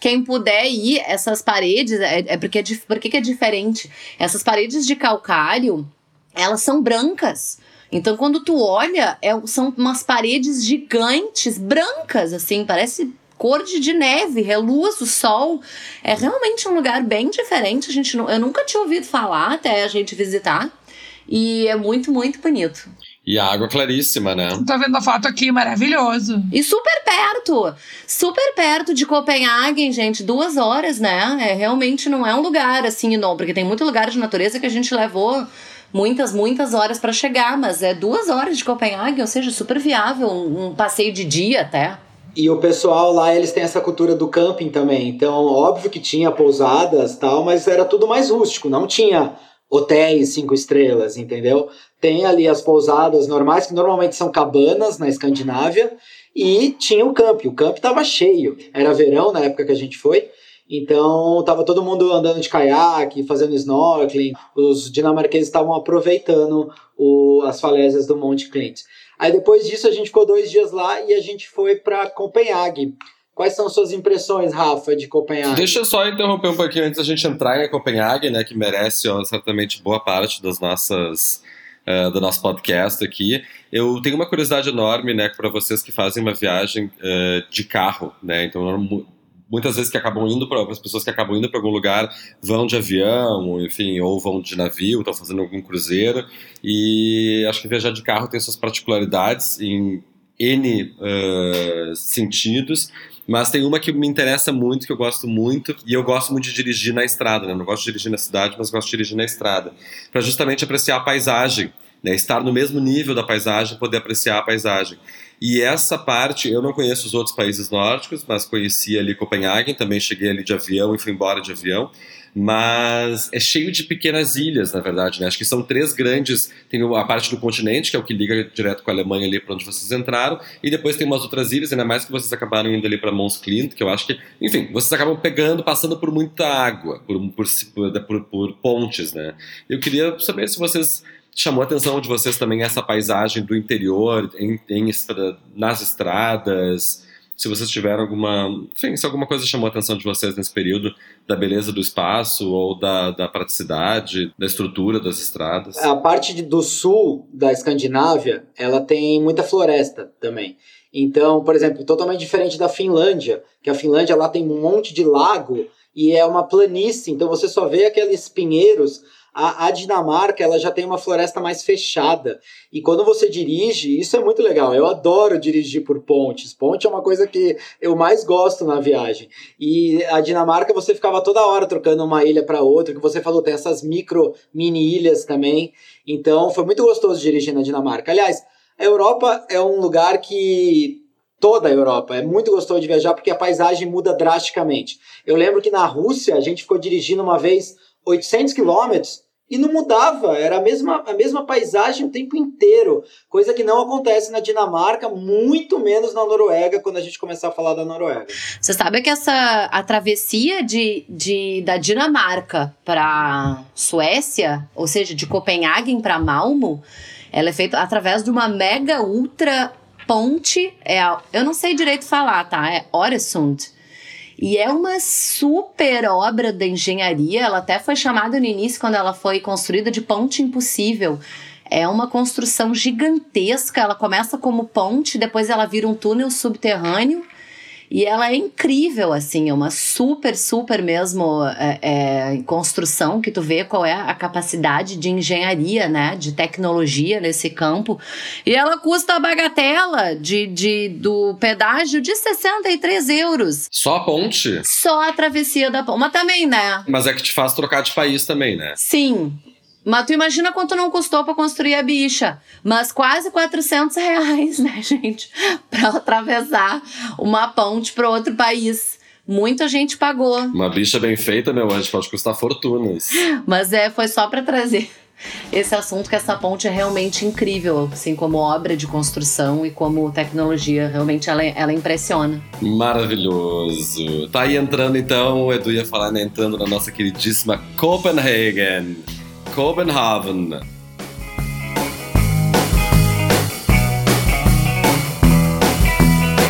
quem puder ir, essas paredes, é, é porque, é, porque é diferente. Essas paredes de calcário, elas são brancas. Então, quando tu olha, é, são umas paredes gigantes, brancas, assim, parece cor de, de neve, reluz o sol. É realmente um lugar bem diferente. A gente, eu nunca tinha ouvido falar até a gente visitar. E é muito, muito bonito. E a água claríssima, né? Tô vendo a foto aqui, maravilhoso. E super perto. Super perto de Copenhague, gente. Duas horas, né? É, realmente não é um lugar assim, não. Porque tem muito lugar de natureza que a gente levou muitas, muitas horas para chegar, mas é duas horas de Copenhague, ou seja, super viável, um, um passeio de dia até. E o pessoal lá, eles têm essa cultura do camping também. Então, óbvio que tinha pousadas tal, mas era tudo mais rústico, não tinha hotéis cinco estrelas, entendeu? Tem ali as pousadas normais, que normalmente são cabanas na Escandinávia, e tinha o camping. O camping estava cheio. Era verão na época que a gente foi. Então, tava todo mundo andando de caiaque, fazendo snorkeling. Os dinamarqueses estavam aproveitando o, as falésias do Monte Clint. Aí depois disso a gente ficou dois dias lá e a gente foi para Copenhague. Quais são suas impressões, Rafa, de Copenhague? Deixa eu só interromper um pouquinho antes da gente entrar em Copenhague, né, que merece ó, certamente boa parte das nossas uh, do nosso podcast aqui. Eu tenho uma curiosidade enorme, né, para vocês que fazem uma viagem uh, de carro, né? Então muitas vezes que acabam indo para as pessoas que acabam indo para algum lugar vão de avião, enfim, ou vão de navio, estão fazendo algum cruzeiro. E acho que viajar de carro tem suas particularidades em N uh, sentidos, mas tem uma que me interessa muito, que eu gosto muito, e eu gosto muito de dirigir na estrada, né? Não gosto de dirigir na cidade, mas gosto de dirigir na estrada, para justamente apreciar a paisagem, né? Estar no mesmo nível da paisagem, poder apreciar a paisagem. E essa parte, eu não conheço os outros países nórdicos, mas conheci ali Copenhague, também cheguei ali de avião e fui embora de avião. Mas é cheio de pequenas ilhas, na verdade, né? Acho que são três grandes. Tem a parte do continente, que é o que liga direto com a Alemanha ali para onde vocês entraram, e depois tem umas outras ilhas, ainda mais que vocês acabaram indo ali para Mons que eu acho que, enfim, vocês acabam pegando, passando por muita água, por, por, por, por pontes, né? Eu queria saber se vocês chamou a atenção de vocês também essa paisagem do interior, em, em, nas estradas? Se vocês tiveram alguma. Enfim, se alguma coisa chamou a atenção de vocês nesse período, da beleza do espaço ou da, da praticidade, da estrutura das estradas? A parte do sul da Escandinávia, ela tem muita floresta também. Então, por exemplo, totalmente diferente da Finlândia, que a Finlândia lá tem um monte de lago e é uma planície, então você só vê aqueles pinheiros a, a, Dinamarca ela já tem uma floresta mais fechada. E quando você dirige, isso é muito legal. Eu adoro dirigir por pontes. Ponte é uma coisa que eu mais gosto na viagem. E a Dinamarca você ficava toda hora trocando uma ilha para outra, que você falou, tem essas micro mini ilhas também. Então foi muito gostoso dirigir na Dinamarca. Aliás, a Europa é um lugar que toda a Europa. É muito gostoso de viajar porque a paisagem muda drasticamente. Eu lembro que na Rússia a gente ficou dirigindo uma vez 800 quilômetros e não mudava, era a mesma, a mesma paisagem o tempo inteiro, coisa que não acontece na Dinamarca, muito menos na Noruega, quando a gente começar a falar da Noruega. Você sabe que essa a travessia de, de, da Dinamarca para Suécia, ou seja, de Copenhague para Malmo, ela é feita através de uma mega ultra ponte, é, eu não sei direito falar, tá? É Oresund e é uma super obra da engenharia. Ela até foi chamada no início, quando ela foi construída, de ponte impossível. É uma construção gigantesca. Ela começa como ponte, depois ela vira um túnel subterrâneo e ela é incrível, assim, é uma super, super mesmo é, é, construção que tu vê qual é a capacidade de engenharia, né? De tecnologia nesse campo. E ela custa a bagatela de, de, do pedágio de 63 euros. Só a ponte? Só a travessia da ponte. Mas também, né? Mas é que te faz trocar de país também, né? Sim. Mas tu imagina quanto não custou para construir a bicha. Mas quase 400 reais, né, gente? Para atravessar uma ponte para outro país. Muita gente pagou. Uma bicha bem feita, meu anjo, pode custar fortunas. Mas é, foi só para trazer esse assunto que essa ponte é realmente incrível, assim como obra de construção e como tecnologia, realmente ela, ela impressiona. Maravilhoso. Tá aí entrando então, o Edu ia falar, né, entrando na nossa queridíssima Copenhagen. Copenhagen.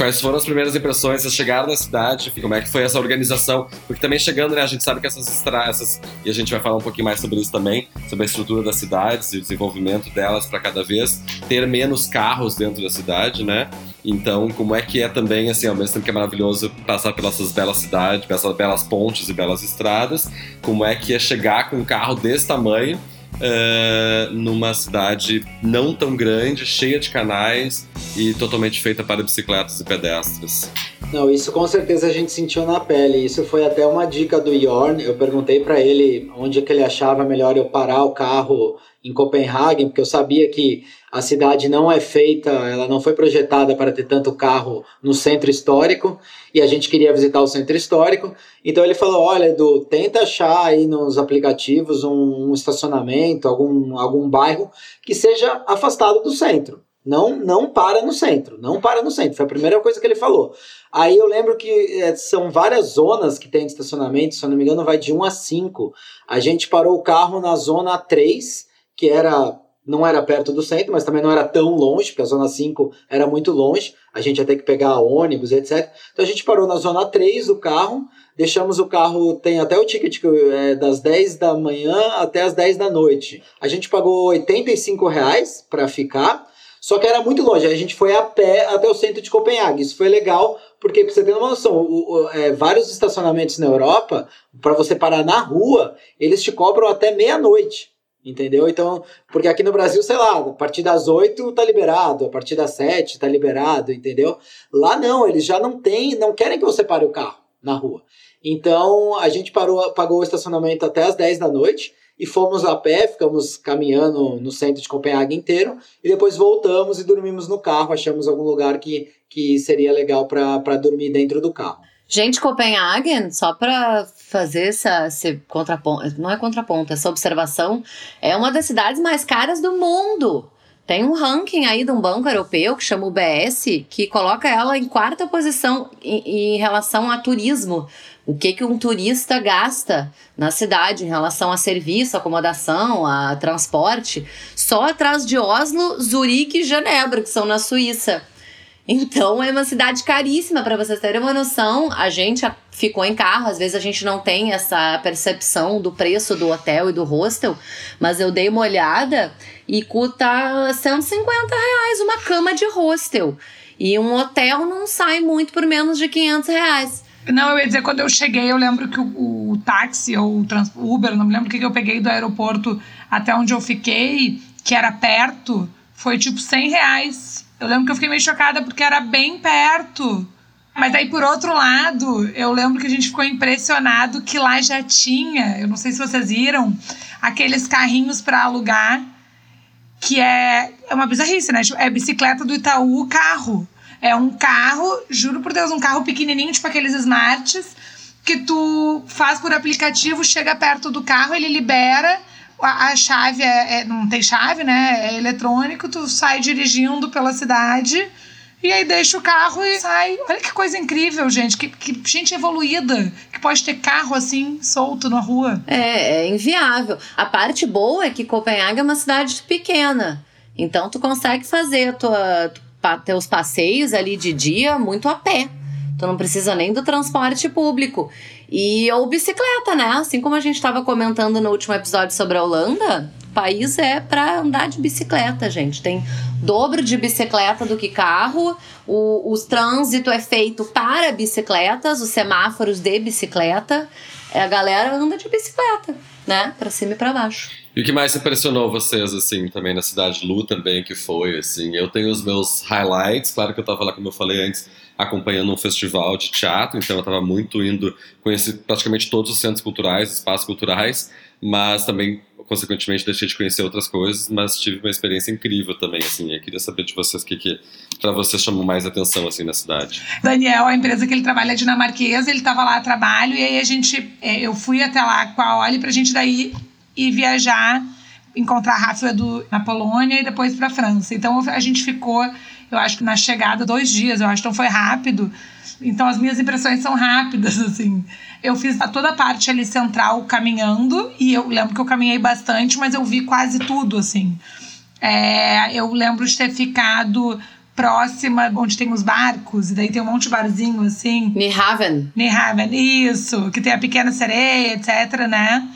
Quais foram as primeiras impressões? Vocês chegaram na cidade? Como é que foi essa organização? Porque também chegando, né, a gente sabe que essas estradas, e a gente vai falar um pouquinho mais sobre isso também, sobre a estrutura das cidades e o desenvolvimento delas para cada vez ter menos carros dentro da cidade, né? Então, como é que é também, assim, ao mesmo tempo que é maravilhoso passar pelas suas belas cidades, pelas belas pontes e belas estradas, como é que é chegar com um carro desse tamanho uh, numa cidade não tão grande, cheia de canais e totalmente feita para bicicletas e pedestres? Não, isso com certeza a gente sentiu na pele. Isso foi até uma dica do Yorn. Eu perguntei para ele onde que ele achava melhor eu parar o carro em Copenhague, porque eu sabia que a cidade não é feita, ela não foi projetada para ter tanto carro no centro histórico, e a gente queria visitar o centro histórico. Então ele falou: olha, Edu, tenta achar aí nos aplicativos um, um estacionamento, algum, algum bairro que seja afastado do centro. Não, não para no centro, não para no centro. Foi a primeira coisa que ele falou. Aí eu lembro que é, são várias zonas que tem de estacionamento, se eu não me engano, vai de 1 a 5. A gente parou o carro na zona 3, que era não era perto do centro, mas também não era tão longe, porque a zona 5 era muito longe, a gente ia ter que pegar ônibus, etc. Então a gente parou na zona 3 do carro, deixamos o carro, tem até o ticket é, das 10 da manhã até as 10 da noite. A gente pagou 85 reais para ficar, só que era muito longe, a gente foi a pé até o centro de Copenhague. Isso foi legal, porque pra você ter uma noção, o, o, é, vários estacionamentos na Europa, para você parar na rua, eles te cobram até meia-noite. Entendeu? Então, porque aqui no Brasil, sei lá, a partir das 8 tá liberado, a partir das 7 tá liberado, entendeu? Lá não, eles já não têm, não querem que você pare o carro na rua. Então, a gente parou, pagou o estacionamento até as 10 da noite e fomos a pé, ficamos caminhando no centro de Copenhague inteiro e depois voltamos e dormimos no carro, achamos algum lugar que, que seria legal para dormir dentro do carro. Gente, Copenhagen, só para fazer essa, esse contraponto, não é contraponto, essa observação, é uma das cidades mais caras do mundo. Tem um ranking aí de um banco europeu que chama o BS, que coloca ela em quarta posição em, em relação a turismo. O que, que um turista gasta na cidade em relação a serviço, acomodação, a transporte, só atrás de Oslo, Zurique e Genebra, que são na Suíça. Então é uma cidade caríssima para vocês terem uma noção. A gente ficou em carro, às vezes a gente não tem essa percepção do preço do hotel e do hostel, mas eu dei uma olhada e custa 150 reais uma cama de hostel. E um hotel não sai muito por menos de 500 reais. Não, eu ia dizer, quando eu cheguei, eu lembro que o, o táxi ou o trans, Uber, não me lembro o que, que eu peguei do aeroporto até onde eu fiquei, que era perto, foi tipo 100 reais eu lembro que eu fiquei meio chocada porque era bem perto. Mas aí, por outro lado, eu lembro que a gente ficou impressionado que lá já tinha, eu não sei se vocês viram, aqueles carrinhos para alugar, que é, é uma bizarrice, né? É bicicleta do Itaú, carro. É um carro, juro por Deus, um carro pequenininho, tipo aqueles smarts, que tu faz por aplicativo, chega perto do carro, ele libera a, a chave é, é, não tem chave, né? É eletrônico, tu sai dirigindo pela cidade e aí deixa o carro e sai. Olha que coisa incrível, gente. Que, que gente evoluída que pode ter carro assim solto na rua. É, é inviável. A parte boa é que Copenhague é uma cidade pequena. Então tu consegue fazer tua, teus passeios ali de dia muito a pé. Tu não precisa nem do transporte público. E ou bicicleta, né? Assim como a gente estava comentando no último episódio sobre a Holanda, o país é para andar de bicicleta, gente. Tem dobro de bicicleta do que carro. O, o trânsito é feito para bicicletas, os semáforos de bicicleta. A galera anda de bicicleta, né? Para cima e para baixo. E o que mais impressionou vocês, assim, também na cidade Lu também, que foi, assim, eu tenho os meus highlights, claro que eu tava lá, como eu falei antes, acompanhando um festival de teatro, então eu estava muito indo, conheci praticamente todos os centros culturais, espaços culturais, mas também, consequentemente, deixei de conhecer outras coisas, mas tive uma experiência incrível também, assim, eu queria saber de vocês o que, que para vocês chamou mais atenção, assim, na cidade. Daniel, a empresa que ele trabalha é dinamarquesa, ele estava lá a trabalho, e aí a gente, é, eu fui até lá com a Oli pra gente daí ir viajar, encontrar a Rafa Edu na Polônia e depois para França. Então a gente ficou eu acho que na chegada, dois dias, eu acho, então foi rápido. Então as minhas impressões são rápidas, assim. Eu fiz toda a parte ali central caminhando, e eu lembro que eu caminhei bastante, mas eu vi quase tudo, assim. É, eu lembro de ter ficado próxima onde tem os barcos, e daí tem um monte de barzinho assim. Nyhaven. Nyhaven, isso, que tem a pequena sereia, etc, né?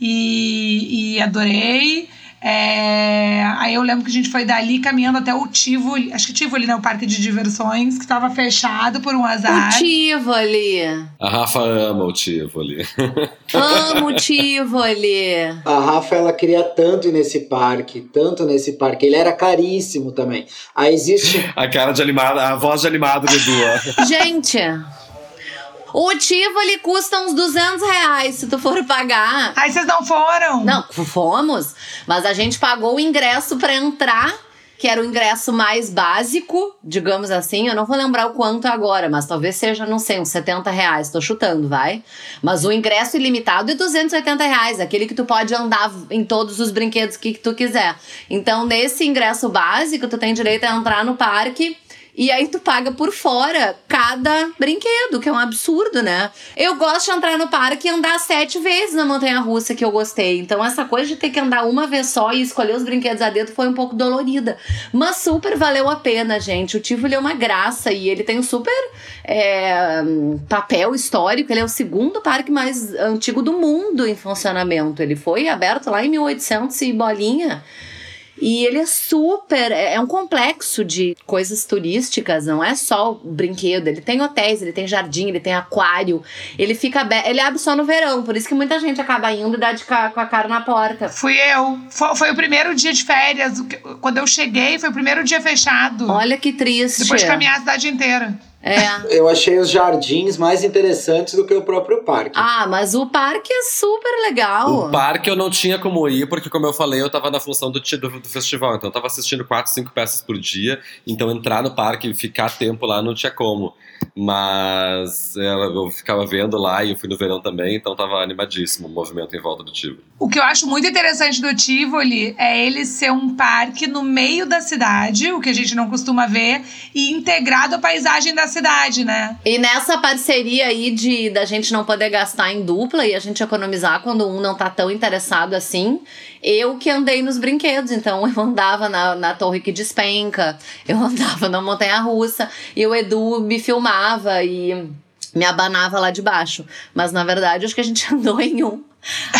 E, e adorei. É, aí eu lembro que a gente foi dali caminhando até o Tivoli, acho que Tivoli, né? O parque de diversões, que estava fechado por um azar. O Tivoli. A Rafa ama o Tivoli. Amo o Tivoli. A Rafa, ela queria tanto ir nesse parque, tanto nesse parque. Ele era caríssimo também. Aí existe... a cara de animada, a voz de animado do Edu. gente... O Tivoli custa uns 200 reais se tu for pagar. Aí vocês não foram? Não, fomos. Mas a gente pagou o ingresso para entrar que era o ingresso mais básico, digamos assim. Eu não vou lembrar o quanto agora, mas talvez seja, não sei, uns 70 reais. Tô chutando, vai. Mas o ingresso ilimitado é 280 reais, aquele que tu pode andar em todos os brinquedos que, que tu quiser. Então, nesse ingresso básico, tu tem direito a entrar no parque e aí tu paga por fora cada brinquedo, que é um absurdo, né? Eu gosto de entrar no parque e andar sete vezes na montanha russa que eu gostei. Então essa coisa de ter que andar uma vez só e escolher os brinquedos a dedo foi um pouco dolorida. Mas super valeu a pena, gente. O Tivoli é uma graça e ele tem um super é, papel histórico. Ele é o segundo parque mais antigo do mundo em funcionamento. Ele foi aberto lá em 1800 e bolinha. E ele é super. É um complexo de coisas turísticas, não é só o brinquedo. Ele tem hotéis, ele tem jardim, ele tem aquário. Ele fica. Ele abre só no verão, por isso que muita gente acaba indo e dá de ca... com a cara na porta. Fui eu. Foi, foi, o primeiro dia de férias. Quando eu cheguei, foi o primeiro dia fechado. Olha que triste. Depois de caminhar a cidade inteira. É. Eu achei os jardins mais interessantes do que o próprio parque. Ah, mas o parque é super legal. O parque eu não tinha como ir, porque, como eu falei, eu tava na função do, do, do festival. Então eu tava assistindo quatro, cinco peças por dia. Então entrar no parque e ficar tempo lá não tinha como. Mas eu ficava vendo lá e eu fui no verão também, então tava animadíssimo o movimento em volta do Tivoli. O que eu acho muito interessante do Tivoli é ele ser um parque no meio da cidade, o que a gente não costuma ver, e integrado à paisagem da cidade, né? E nessa parceria aí de da gente não poder gastar em dupla e a gente economizar quando um não tá tão interessado assim, eu que andei nos brinquedos. Então eu andava na, na torre que despenca, eu andava na montanha russa e o Edu me filmava e me abanava lá de baixo. Mas na verdade, acho que a gente andou em um.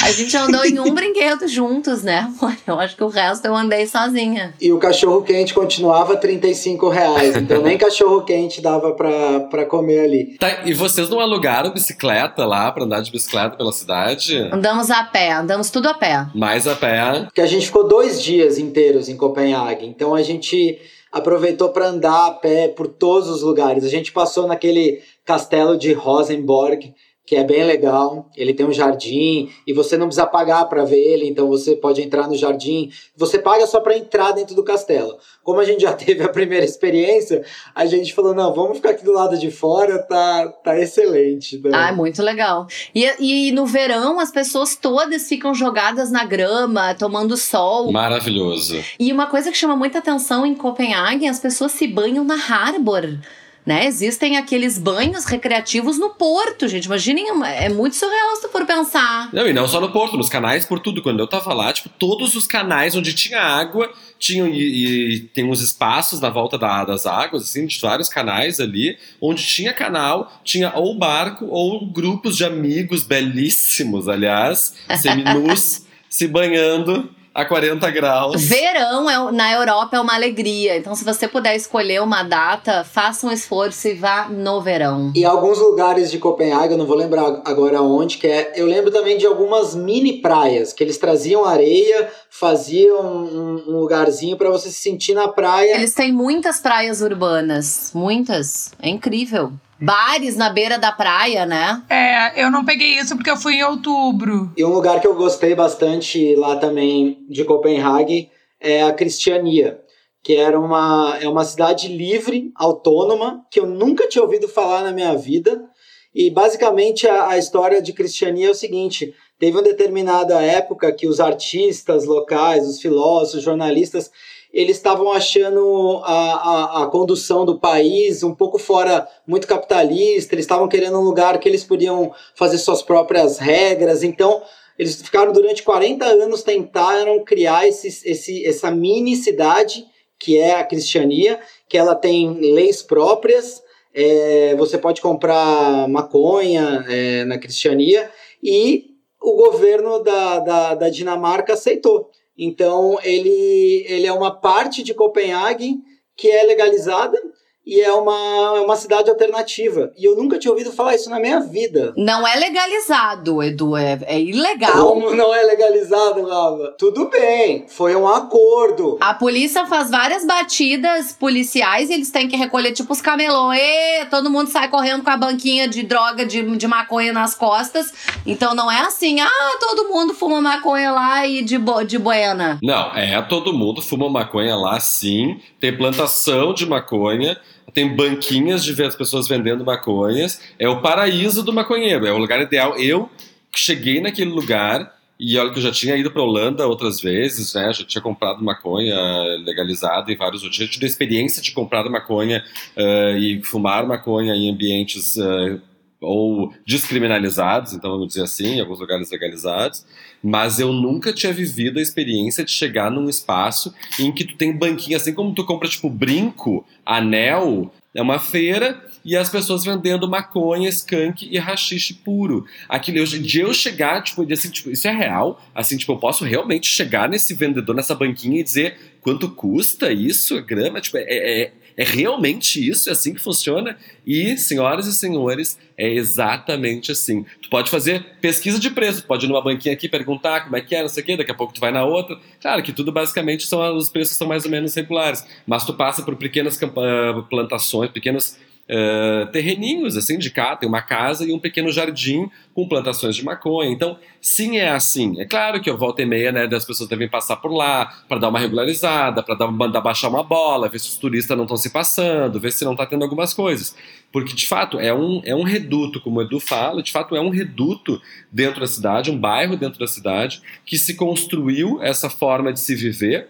A gente andou em um brinquedo juntos, né? Eu acho que o resto eu andei sozinha. E o cachorro quente continuava 35 reais. Então nem cachorro quente dava pra, pra comer ali. Tá, e vocês não alugaram bicicleta lá pra andar de bicicleta pela cidade? Andamos a pé, andamos tudo a pé. Mais a pé. Porque a gente ficou dois dias inteiros em Copenhague. Então a gente aproveitou para andar a pé por todos os lugares. A gente passou naquele castelo de Rosenborg, que é bem legal. Ele tem um jardim e você não precisa pagar para ver ele, então você pode entrar no jardim. Você paga só para entrar dentro do castelo. Como a gente já teve a primeira experiência, a gente falou: não, vamos ficar aqui do lado de fora, tá, tá excelente. Né? Ah, muito legal. E, e no verão as pessoas todas ficam jogadas na grama, tomando sol. Maravilhoso. E uma coisa que chama muita atenção em Copenhague, as pessoas se banham na Harbor né? Existem aqueles banhos recreativos no porto, gente. Imaginem, é muito surreal se tu for pensar. Não, e não só no porto, nos canais, por tudo. Quando eu tava lá, tipo, todos os canais onde tinha água, tinham e, e tem uns espaços na volta da, das águas, assim, de vários canais ali, onde tinha canal, tinha ou barco ou grupos de amigos belíssimos, aliás, seminus, se banhando a 40 graus. Verão é, na Europa é uma alegria. Então, se você puder escolher uma data, faça um esforço e vá no verão. E alguns lugares de Copenhague, eu não vou lembrar agora onde, que é. Eu lembro também de algumas mini praias, que eles traziam areia, faziam um, um lugarzinho para você se sentir na praia. Eles têm muitas praias urbanas. Muitas. É incrível bares na beira da praia, né? É, eu não peguei isso porque eu fui em outubro. E um lugar que eu gostei bastante lá também de Copenhague é a Cristiania, que era uma, é uma cidade livre, autônoma, que eu nunca tinha ouvido falar na minha vida. E basicamente a, a história de Cristiania é o seguinte: teve uma determinada época que os artistas locais, os filósofos, os jornalistas, eles estavam achando a, a, a, condução do país um pouco fora, muito capitalista, eles estavam querendo um lugar que eles podiam fazer suas próprias regras, então eles ficaram durante 40 anos, tentaram criar esse, esse, essa mini cidade, que é a Cristiania, que ela tem leis próprias, é, você pode comprar maconha é, na Cristiania, e o governo da, da, da Dinamarca aceitou. Então, ele, ele é uma parte de Copenhague que é legalizada e é uma, é uma cidade alternativa. E eu nunca tinha ouvido falar isso na minha vida. Não é legalizado, Edu, é, é ilegal. Como não é legalizado, Rafa? Tudo bem, foi um acordo. A polícia faz várias batidas policiais e eles têm que recolher tipo os camelô. E todo mundo sai correndo com a banquinha de droga, de, de maconha nas costas. Então não é assim, ah, todo mundo fuma maconha lá e de, bo de buena. Não, é, todo mundo fuma maconha lá sim. Tem plantação de maconha tem banquinhas de ver as pessoas vendendo maconhas. É o paraíso do maconheiro, é o lugar ideal. Eu cheguei naquele lugar e olha que eu já tinha ido para Holanda outras vezes, né? Já tinha comprado maconha legalizada em vários outros. Já tive a experiência de comprar maconha uh, e fumar maconha em ambientes uh, ou descriminalizados, então vamos dizer assim, em alguns lugares legalizados, mas eu nunca tinha vivido a experiência de chegar num espaço em que tu tem banquinha, assim como tu compra tipo brinco, anel, é uma feira e as pessoas vendendo maconha, skunk e rachixe puro. Aquilo, eu, de eu chegar, tipo, assim, tipo, isso é real? Assim, tipo, eu posso realmente chegar nesse vendedor, nessa banquinha e dizer quanto custa isso, grama? Tipo, é, é, é realmente isso? É assim que funciona? E, senhoras e senhores, é exatamente assim. Tu pode fazer pesquisa de preço, pode ir numa banquinha aqui perguntar como é que é, não sei o quê, daqui a pouco tu vai na outra. Claro que tudo basicamente são os preços são mais ou menos regulares, mas tu passa por pequenas plantações, pequenos uh, terreninhos assim de cá, tem uma casa e um pequeno jardim com plantações de maconha. Então, sim, é assim. É claro que eu volta e meia, né, das pessoas devem passar por lá para dar uma regularizada, para dar mandar baixar uma bola, ver se os turistas não estão se passando, ver se não está tendo algumas coisas. Porque, de fato, é um, é um reduto, como o Edu fala, de fato é um reduto dentro da cidade, um bairro dentro da cidade, que se construiu essa forma de se viver,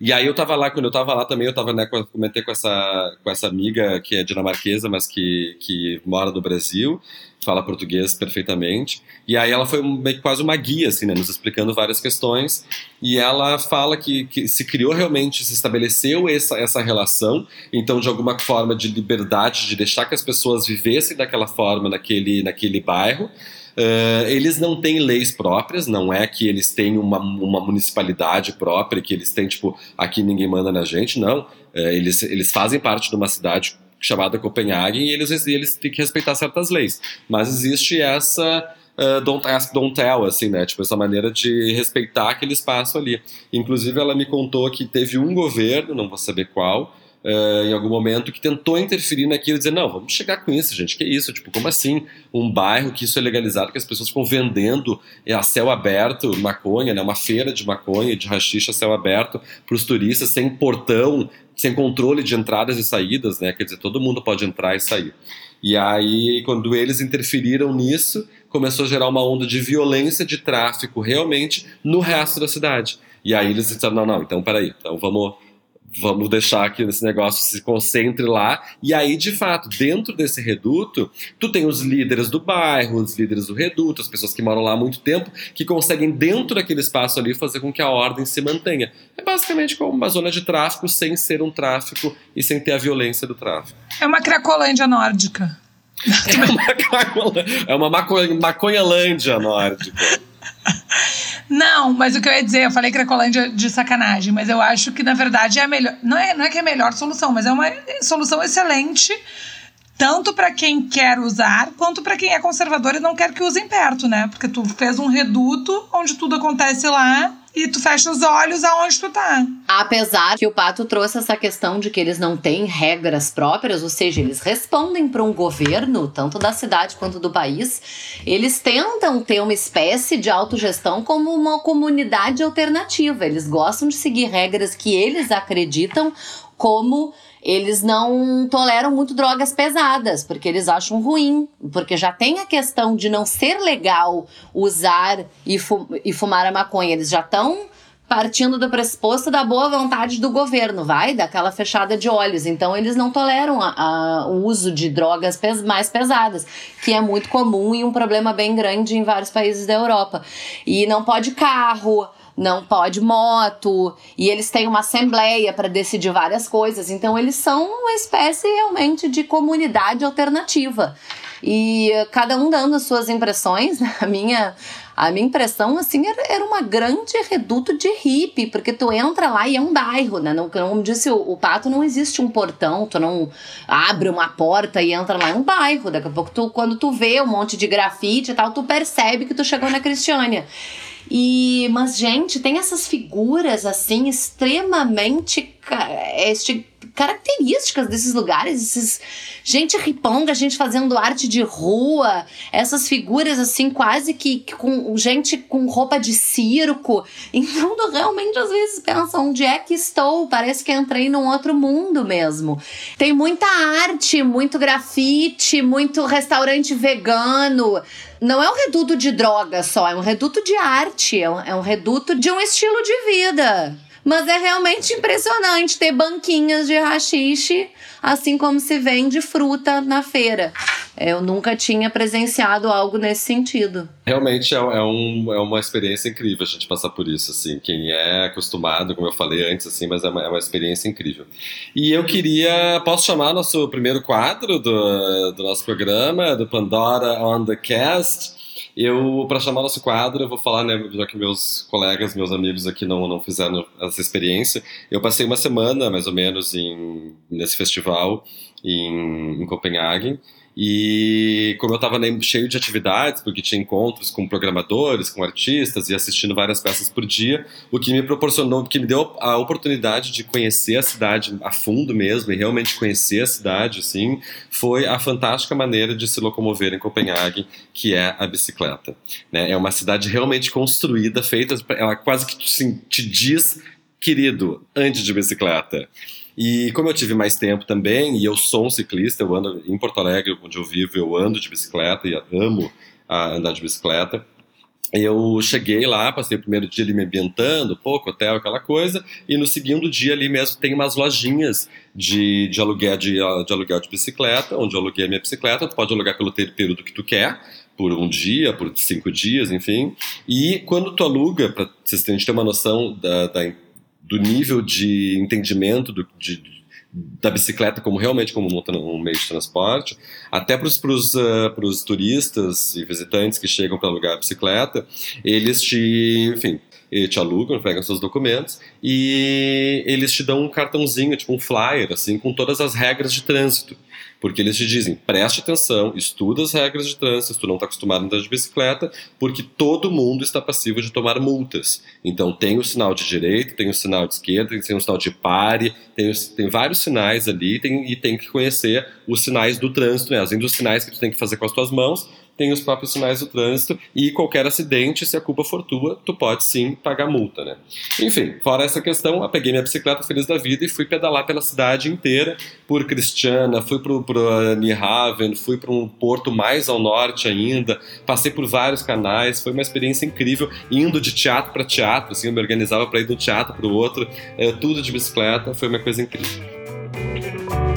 e aí eu tava lá, quando eu tava lá também, eu tava, né, comentei com essa, com essa amiga que é dinamarquesa, mas que, que mora no Brasil, fala português perfeitamente. E aí ela foi meio quase uma guia, assim, né, nos explicando várias questões. E ela fala que, que se criou realmente, se estabeleceu essa, essa relação, então de alguma forma de liberdade, de deixar que as pessoas vivessem daquela forma naquele, naquele bairro. Uh, eles não têm leis próprias, não é que eles têm uma, uma municipalidade própria, que eles têm, tipo, aqui ninguém manda na gente, não. Uh, eles, eles fazem parte de uma cidade chamada Copenhague e eles, eles têm que respeitar certas leis. Mas existe essa. Uh, don't ask, don't tell, assim, né? Tipo, essa maneira de respeitar aquele espaço ali. Inclusive, ela me contou que teve um governo, não vou saber qual, Uh, em algum momento que tentou interferir naquilo e dizer, não, vamos chegar com isso, gente, que isso? Tipo, como assim? Um bairro que isso é legalizado, que as pessoas ficam vendendo a céu aberto maconha, né? Uma feira de maconha, de rachixa a céu aberto para os turistas, sem portão, sem controle de entradas e saídas, né? Quer dizer, todo mundo pode entrar e sair. E aí, quando eles interferiram nisso, começou a gerar uma onda de violência, de tráfico, realmente, no resto da cidade. E aí eles disseram, não, não, então peraí, então vamos vamos deixar que esse negócio se concentre lá. E aí, de fato, dentro desse reduto, tu tem os líderes do bairro, os líderes do reduto, as pessoas que moram lá há muito tempo, que conseguem, dentro daquele espaço ali, fazer com que a ordem se mantenha. É basicamente como uma zona de tráfico sem ser um tráfico e sem ter a violência do tráfico. É uma cracolândia nórdica. É uma, é uma maconhalândia nórdica. Não, mas o que eu ia dizer, eu falei Cracolândia de sacanagem, mas eu acho que na verdade é a melhor. Não é, não é que é a melhor solução, mas é uma solução excelente, tanto para quem quer usar, quanto para quem é conservador e não quer que usem perto, né? Porque tu fez um reduto onde tudo acontece lá e tu fecha os olhos aonde tu tá. Apesar que o Pato trouxe essa questão de que eles não têm regras próprias, ou seja, eles respondem para um governo, tanto da cidade quanto do país, eles tentam ter uma espécie de autogestão como uma comunidade alternativa. Eles gostam de seguir regras que eles acreditam como eles não toleram muito drogas pesadas, porque eles acham ruim, porque já tem a questão de não ser legal usar e, e fumar a maconha. Eles já estão partindo do pressuposto da boa vontade do governo, vai? Daquela fechada de olhos. Então, eles não toleram a, a, o uso de drogas pes mais pesadas, que é muito comum e um problema bem grande em vários países da Europa. E não pode carro, não pode moto, e eles têm uma assembleia para decidir várias coisas. Então, eles são uma espécie realmente de comunidade alternativa. E cada um dando as suas impressões, né? a minha a minha impressão, assim, era, uma grande reduto de hippie, porque tu entra lá e é um bairro, né? Não, como disse o, o Pato, não existe um portão, tu não abre uma porta e entra lá, é um bairro. Daqui a pouco, tu, quando tu vê um monte de grafite e tal, tu percebe que tu chegou na Cristiânia. E, mas, gente, tem essas figuras assim extremamente este, características desses lugares, esses gente riponga, gente fazendo arte de rua, essas figuras assim quase que, que com gente com roupa de circo. Então, realmente às vezes pensa onde é que estou? Parece que entrei num outro mundo mesmo. Tem muita arte, muito grafite, muito restaurante vegano não é um reduto de droga só, é um reduto de arte, é um, é um reduto de um estilo de vida. Mas é realmente impressionante ter banquinhas de rachixe, assim como se vende fruta na feira. Eu nunca tinha presenciado algo nesse sentido. Realmente é, é, um, é uma experiência incrível a gente passar por isso, assim. Quem é acostumado, como eu falei antes, assim, mas é uma, é uma experiência incrível. E eu queria, posso chamar nosso primeiro quadro do, do nosso programa, do Pandora on the Cast. Eu, para chamar nosso quadro, eu vou falar, né, já que meus colegas, meus amigos aqui não, não fizeram essa experiência. Eu passei uma semana, mais ou menos, em, nesse festival em, em Copenhague. E como eu estava cheio de atividades, porque tinha encontros com programadores, com artistas e assistindo várias peças por dia, o que me proporcionou, o que me deu a oportunidade de conhecer a cidade a fundo mesmo e realmente conhecer a cidade, assim, foi a fantástica maneira de se locomover em Copenhague, que é a bicicleta. Né? É uma cidade realmente construída, feita, ela quase que te diz, querido, ande de bicicleta. E como eu tive mais tempo também, e eu sou um ciclista, eu ando em Porto Alegre, onde eu vivo, eu ando de bicicleta e amo andar de bicicleta. Eu cheguei lá, passei o primeiro dia ali me ambientando, pouco hotel, aquela coisa, e no segundo dia ali mesmo tem umas lojinhas de, de, aluguel, de, de aluguel de bicicleta, onde eu aluguei a minha bicicleta, tu pode alugar pelo período que tu quer, por um dia, por cinco dias, enfim. E quando tu aluga, para a gente ter uma noção da, da do nível de entendimento do, de, da bicicleta como realmente como um, meio de transporte, até para os uh, turistas e visitantes que chegam para alugar a bicicleta, eles te, enfim, te alugam, pegam seus documentos e eles te dão um cartãozinho, tipo um flyer, assim, com todas as regras de trânsito. Porque eles te dizem, preste atenção, estuda as regras de trânsito, se tu não está acostumado a andar de bicicleta, porque todo mundo está passivo de tomar multas. Então tem o sinal de direita, tem o sinal de esquerda, tem o sinal de pare, tem, tem vários sinais ali tem, e tem que conhecer os sinais do trânsito, né? além dos sinais que tu tem que fazer com as tuas mãos, tem os próprios sinais do trânsito e qualquer acidente, se a culpa for tua, tu pode sim pagar multa, né? Enfim, fora essa questão, eu peguei minha bicicleta feliz da vida e fui pedalar pela cidade inteira, por Cristiana, fui para uh, Niehaven, fui para um porto mais ao norte ainda, passei por vários canais, foi uma experiência incrível, indo de teatro para teatro, assim, eu me organizava para ir de um teatro para o outro, é, tudo de bicicleta, foi uma coisa incrível.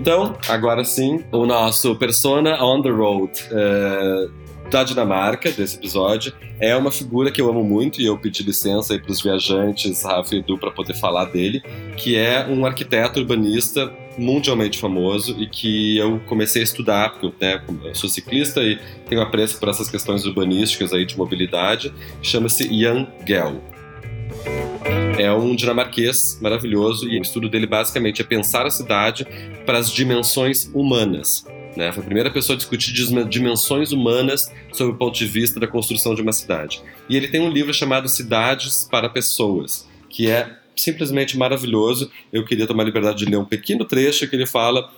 Então, agora sim, o nosso Persona on the Road. Uh, da Dinamarca, desse episódio, é uma figura que eu amo muito e eu pedi licença aí para os viajantes, Rafa e Edu, para poder falar dele, que é um arquiteto urbanista mundialmente famoso e que eu comecei a estudar, porque né, eu sou ciclista e tenho apreço por essas questões urbanísticas aí de mobilidade, chama-se Jan Gell é um dinamarquês maravilhoso e o estudo dele basicamente é pensar a cidade para as dimensões humanas. Né? Foi a primeira pessoa a discutir dimensões humanas sob o ponto de vista da construção de uma cidade. E ele tem um livro chamado Cidades para Pessoas, que é simplesmente maravilhoso. Eu queria tomar a liberdade de ler um pequeno trecho que ele fala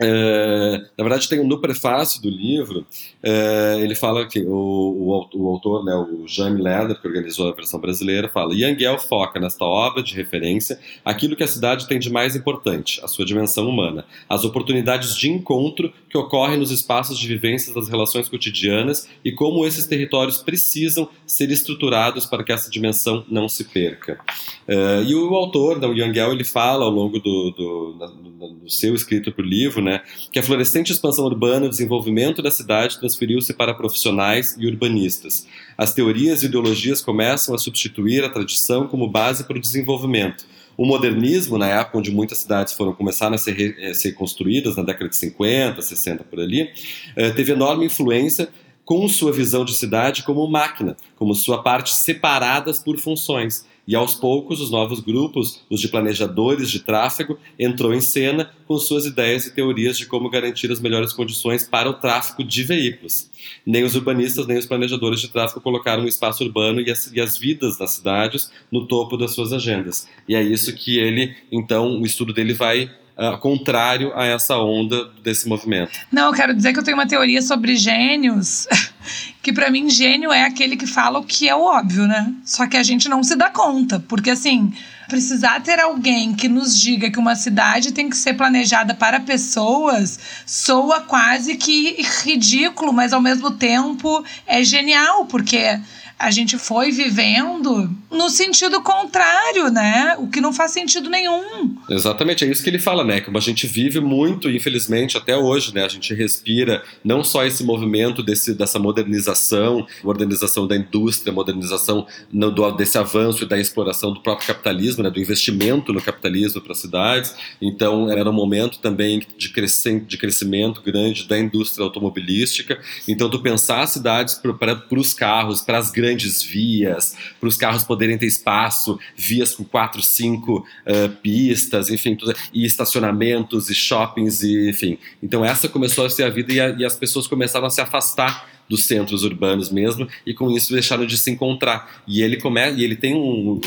é, na verdade, tem no prefácio do livro, é, ele fala que o, o, o autor, né, o Jaime Leder, que organizou a versão brasileira, fala: Yangel foca nesta obra de referência aquilo que a cidade tem de mais importante, a sua dimensão humana, as oportunidades de encontro que ocorrem nos espaços de vivência das relações cotidianas e como esses territórios precisam ser estruturados para que essa dimensão não se perca. É, e o autor, né, o Yangel, ele fala ao longo do, do, do, do seu escrito para o livro né, que a florescente expansão urbana, o desenvolvimento da cidade transferiu-se para profissionais e urbanistas. As teorias e ideologias começam a substituir a tradição como base para o desenvolvimento. O modernismo, na época onde muitas cidades foram começar a ser, a ser construídas, na década de 50, 60 por ali, eh, teve enorme influência com sua visão de cidade como máquina, como sua parte separadas por funções. E aos poucos, os novos grupos, os de planejadores de tráfego, entrou em cena com suas ideias e teorias de como garantir as melhores condições para o tráfego de veículos. Nem os urbanistas, nem os planejadores de tráfego colocaram o espaço urbano e as, e as vidas das cidades no topo das suas agendas. E é isso que ele, então, o estudo dele vai Uh, contrário a essa onda desse movimento. Não, eu quero dizer que eu tenho uma teoria sobre gênios que para mim gênio é aquele que fala o que é óbvio, né? Só que a gente não se dá conta, porque assim, precisar ter alguém que nos diga que uma cidade tem que ser planejada para pessoas soa quase que ridículo, mas ao mesmo tempo é genial, porque a gente foi vivendo no sentido contrário, né? O que não faz sentido nenhum. Exatamente, é isso que ele fala, né? Como a gente vive muito, infelizmente, até hoje, né? A gente respira não só esse movimento desse, dessa modernização, modernização da indústria, modernização no, do, desse avanço e da exploração do próprio capitalismo, né? Do investimento no capitalismo para as cidades. Então, era um momento também de, crescen, de crescimento grande da indústria automobilística. Então, tu pensar cidades para os carros, para as grandes vias, para os carros poderem ter espaço, vias com quatro, cinco uh, pistas, enfim, tudo, e estacionamentos e shoppings, e, enfim. Então essa começou a ser a vida e, a, e as pessoas começaram a se afastar dos centros urbanos mesmo e com isso deixaram de se encontrar. E ele começa, e ele tem um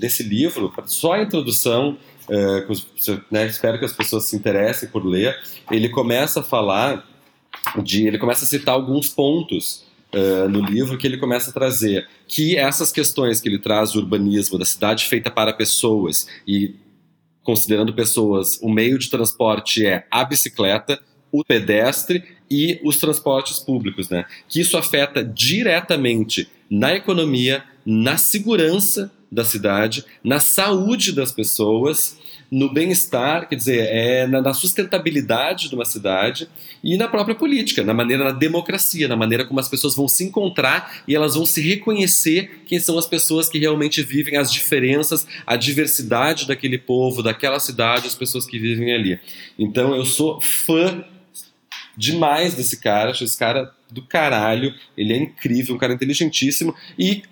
nesse livro só a introdução Uh, né, espero que as pessoas se interessem por ler. Ele começa a falar de, ele começa a citar alguns pontos uh, no livro que ele começa a trazer que essas questões que ele traz do urbanismo, da cidade feita para pessoas e considerando pessoas, o meio de transporte é a bicicleta, o pedestre e os transportes públicos, né? Que isso afeta diretamente na economia, na segurança da cidade, na saúde das pessoas no bem-estar, quer dizer, é na, na, sustentabilidade de uma cidade e na própria política, na maneira, na democracia, na maneira como as pessoas vão se encontrar e elas vão se reconhecer quem são as pessoas que realmente vivem as diferenças, a diversidade daquele povo, daquela cidade, as pessoas que vivem ali. Então eu sou fã demais desse cara, acho esse cara do caralho, ele é incrível, um cara inteligentíssimo e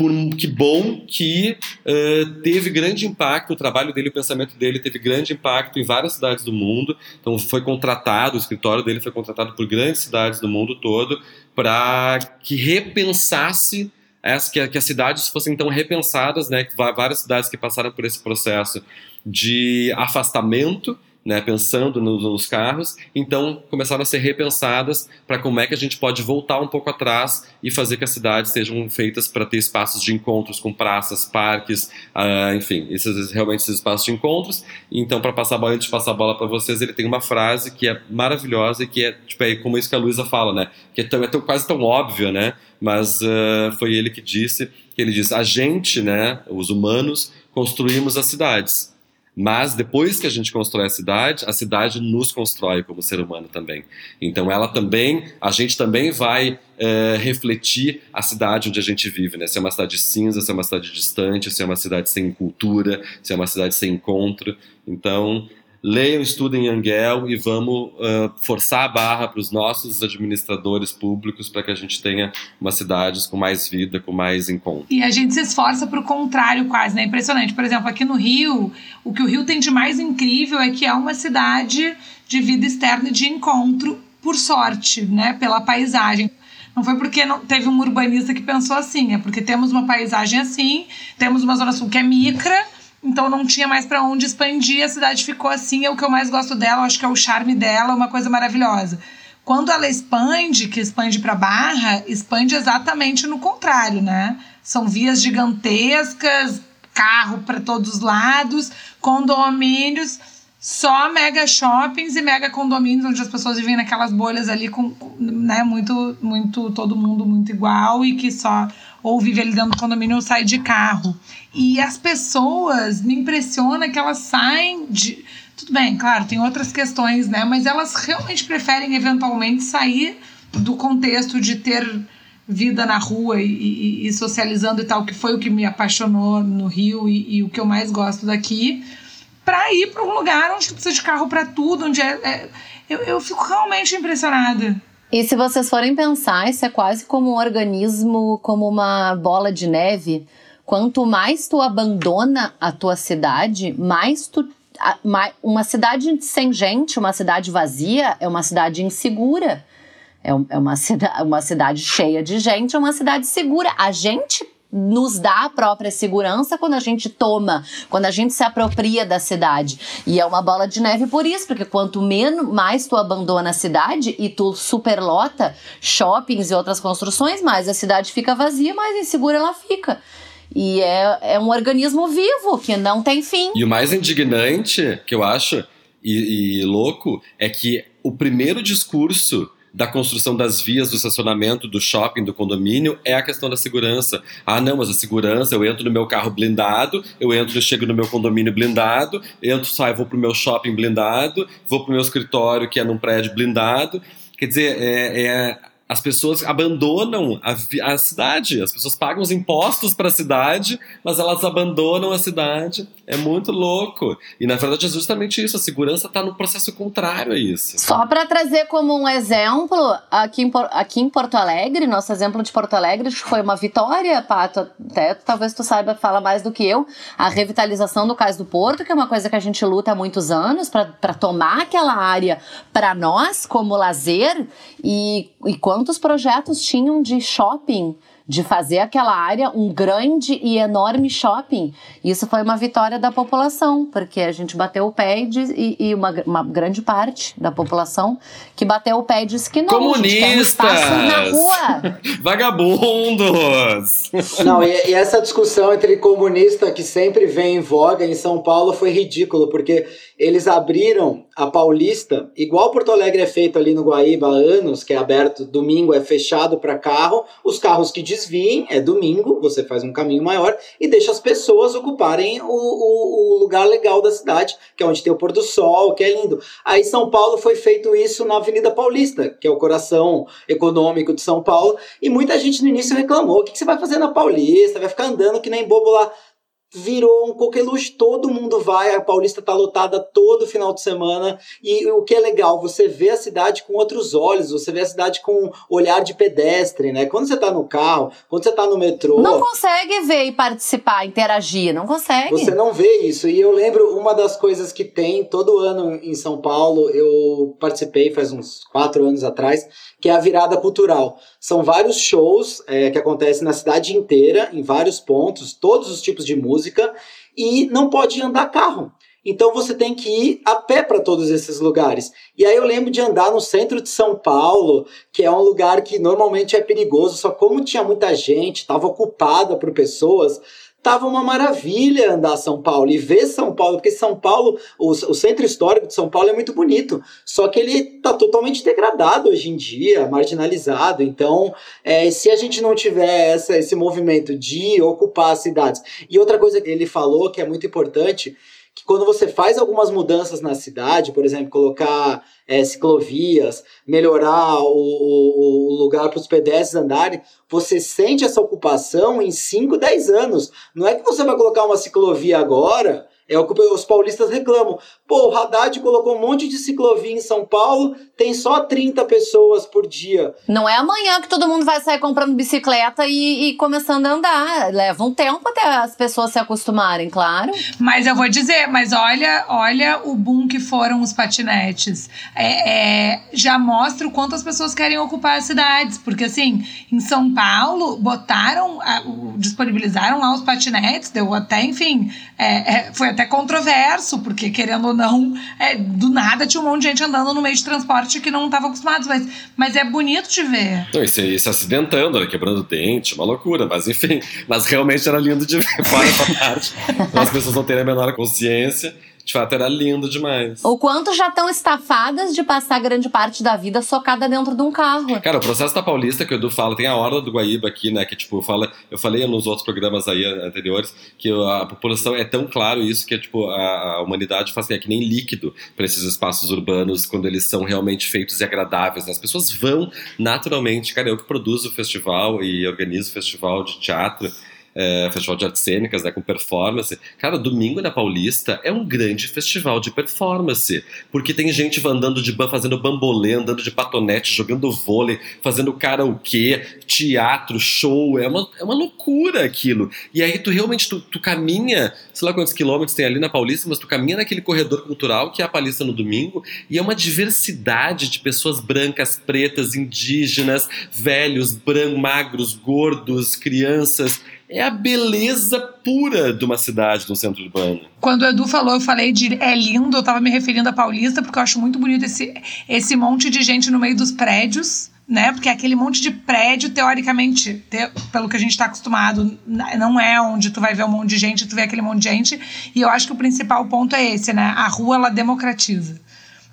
por que bom que uh, teve grande impacto, o trabalho dele, o pensamento dele teve grande impacto em várias cidades do mundo. Então foi contratado, o escritório dele foi contratado por grandes cidades do mundo todo para que repensasse as, que, que, as cidades fossem então repensadas, né? Várias cidades que passaram por esse processo de afastamento né, pensando nos, carros, então começaram a ser repensadas para como é que a gente pode voltar um pouco atrás e fazer que as cidades sejam feitas para ter espaços de encontros com praças, parques, uh, enfim, esses realmente esses espaços de encontros. Então, para passar a bola, antes de passar a bola para vocês, ele tem uma frase que é maravilhosa e que é tipo é como isso que a Luísa fala, né? Que é, tão, é tão, quase tão óbvio, né? Mas uh, foi ele que disse, que ele diz: a gente, né, os humanos, construímos as cidades mas depois que a gente constrói a cidade, a cidade nos constrói como ser humano também. Então ela também, a gente também vai é, refletir a cidade onde a gente vive, né? Se é uma cidade cinza, se é uma cidade distante, se é uma cidade sem cultura, se é uma cidade sem encontro. Então leiam, estudem Angel e vamos uh, forçar a barra para os nossos administradores públicos para que a gente tenha umas cidades com mais vida, com mais encontro. E a gente se esforça para o contrário quase, né? Impressionante. Por exemplo, aqui no Rio, o que o Rio tem de mais incrível é que é uma cidade de vida externa e de encontro, por sorte, né? Pela paisagem. Não foi porque não teve um urbanista que pensou assim, é porque temos uma paisagem assim, temos uma zona sul que é micra, então não tinha mais para onde expandir, a cidade ficou assim, é o que eu mais gosto dela, acho que é o charme dela, uma coisa maravilhosa. Quando ela expande, que expande para Barra, expande exatamente no contrário, né? São vias gigantescas, carro para todos os lados, condomínios, só mega shoppings e mega condomínios onde as pessoas vivem naquelas bolhas ali com, né, muito muito todo mundo muito igual e que só ou vive ali dentro do condomínio ou sai de carro. E as pessoas, me impressiona que elas saem de. Tudo bem, claro, tem outras questões, né? Mas elas realmente preferem eventualmente sair do contexto de ter vida na rua e, e, e socializando e tal, que foi o que me apaixonou no Rio e, e o que eu mais gosto daqui, para ir para um lugar onde precisa de carro para tudo, onde é, é eu, eu fico realmente impressionada. E se vocês forem pensar, isso é quase como um organismo, como uma bola de neve. Quanto mais tu abandona a tua cidade, mais tu. Uma cidade sem gente, uma cidade vazia, é uma cidade insegura. É uma, cida, uma cidade cheia de gente, é uma cidade segura. A gente nos dá a própria segurança quando a gente toma, quando a gente se apropria da cidade. E é uma bola de neve por isso, porque quanto menos mais tu abandona a cidade e tu superlota shoppings e outras construções, mais a cidade fica vazia, mais insegura ela fica. E é, é um organismo vivo que não tem fim. E o mais indignante que eu acho e, e louco é que o primeiro discurso da construção das vias do estacionamento, do shopping, do condomínio, é a questão da segurança. Ah, não, mas a segurança, eu entro no meu carro blindado, eu entro e chego no meu condomínio blindado, entro, saio, vou pro meu shopping blindado, vou pro meu escritório que é num prédio blindado. Quer dizer, é, é as pessoas abandonam a, a, cidade, as pessoas pagam os impostos para a cidade, mas elas abandonam a cidade. É muito louco. E na verdade é justamente isso, a segurança está no processo contrário a isso. Só para trazer como um exemplo, aqui em, aqui em Porto Alegre, nosso exemplo de Porto Alegre foi uma vitória, Pato, até talvez tu saiba falar mais do que eu, a revitalização do Cais do Porto, que é uma coisa que a gente luta há muitos anos para tomar aquela área para nós como lazer e, e quantos projetos tinham de shopping de fazer aquela área um grande e enorme shopping. Isso foi uma vitória da população, porque a gente bateu o pé e, e uma, uma, grande parte da população que bateu o pé e disse que não. Comunistas! Um na rua. Vagabundos! Não, e, e, essa discussão entre comunista que sempre vem em voga em São Paulo foi ridículo, porque eles abriram a Paulista, igual Porto Alegre é feito ali no Guaíba há anos, que é aberto, domingo é fechado para carro, os carros que desviem, é domingo, você faz um caminho maior e deixa as pessoas ocuparem o, o, o lugar legal da cidade, que é onde tem o pôr do sol, que é lindo. Aí São Paulo foi feito isso na Avenida Paulista, que é o coração econômico de São Paulo, e muita gente no início reclamou, o que, que você vai fazer na Paulista? Vai ficar andando que nem bobo lá virou um coqueluche, todo mundo vai, a Paulista tá lotada todo final de semana, e o que é legal, você vê a cidade com outros olhos, você vê a cidade com olhar de pedestre, né? Quando você tá no carro, quando você tá no metrô... Não consegue ver e participar, interagir, não consegue. Você não vê isso, e eu lembro uma das coisas que tem todo ano em São Paulo, eu participei faz uns quatro anos atrás, que é a virada cultural. São vários shows é, que acontecem na cidade inteira, em vários pontos, todos os tipos de música, e não pode andar carro. Então você tem que ir a pé para todos esses lugares. E aí eu lembro de andar no centro de São Paulo, que é um lugar que normalmente é perigoso, só como tinha muita gente, estava ocupada por pessoas, tava uma maravilha andar São Paulo e ver São Paulo, porque São Paulo, o, o, centro histórico de São Paulo é muito bonito, só que ele tá totalmente degradado hoje em dia, marginalizado. Então, é, se a gente não tiver essa, esse movimento de ocupar as cidades. E outra coisa que ele falou que é muito importante que quando você faz algumas mudanças na cidade, por exemplo, colocar é, ciclovias, melhorar o, o, o lugar para os pedestres andarem, você sente essa ocupação em 5, 10 anos. Não é que você vai colocar uma ciclovia agora é o que os paulistas reclamam. Pô, o Haddad colocou um monte de ciclovia em São Paulo, tem só 30 pessoas por dia. Não é amanhã que todo mundo vai sair comprando bicicleta e, e começando a andar. Leva um tempo até as pessoas se acostumarem, claro. Mas eu vou dizer, mas olha, olha o boom que foram os patinetes. É, é, já mostra o quanto as pessoas querem ocupar as cidades. Porque assim, em São Paulo, botaram, disponibilizaram lá os patinetes, deu até, enfim, é, é foi até até controverso, porque querendo ou não, é, do nada tinha um monte de gente andando no meio de transporte que não estava acostumado, mas, mas é bonito de ver. Não, e se, se acidentando, né, quebrando dente, uma loucura, mas enfim, mas realmente era lindo de ver fora essa parte, as pessoas não terem a menor consciência de fato, era lindo demais. O quanto já estão estafadas de passar grande parte da vida socada dentro de um carro. Cara, o processo da Paulista que o Edu fala, tem a Horda do Guaíba aqui, né? Que, tipo, fala. Eu falei nos outros programas aí anteriores que a população é tão claro isso que, tipo, a, a humanidade faz é que nem líquido para esses espaços urbanos quando eles são realmente feitos e agradáveis. Né? As pessoas vão naturalmente. Cara, eu que produzo o festival e organizo o festival de teatro é, festival de artes cênicas, né, com performance. Cara, domingo na Paulista é um grande festival de performance, porque tem gente andando de fazendo bambolê, andando de patonete, jogando vôlei, fazendo karaokê, teatro, show, é uma, é uma loucura aquilo. E aí tu realmente, tu, tu caminha, sei lá quantos quilômetros tem ali na Paulista, mas tu caminha naquele corredor cultural que é a Paulista no domingo, e é uma diversidade de pessoas brancas, pretas, indígenas, velhos, brancos, magros, gordos, crianças, é a beleza pura de uma cidade, de um centro urbano. Quando o Edu falou, eu falei de é lindo, eu tava me referindo à Paulista, porque eu acho muito bonito esse, esse monte de gente no meio dos prédios, né? Porque aquele monte de prédio, teoricamente, te, pelo que a gente está acostumado, não é onde tu vai ver um monte de gente, tu vê aquele monte de gente. E eu acho que o principal ponto é esse, né? A rua, ela democratiza.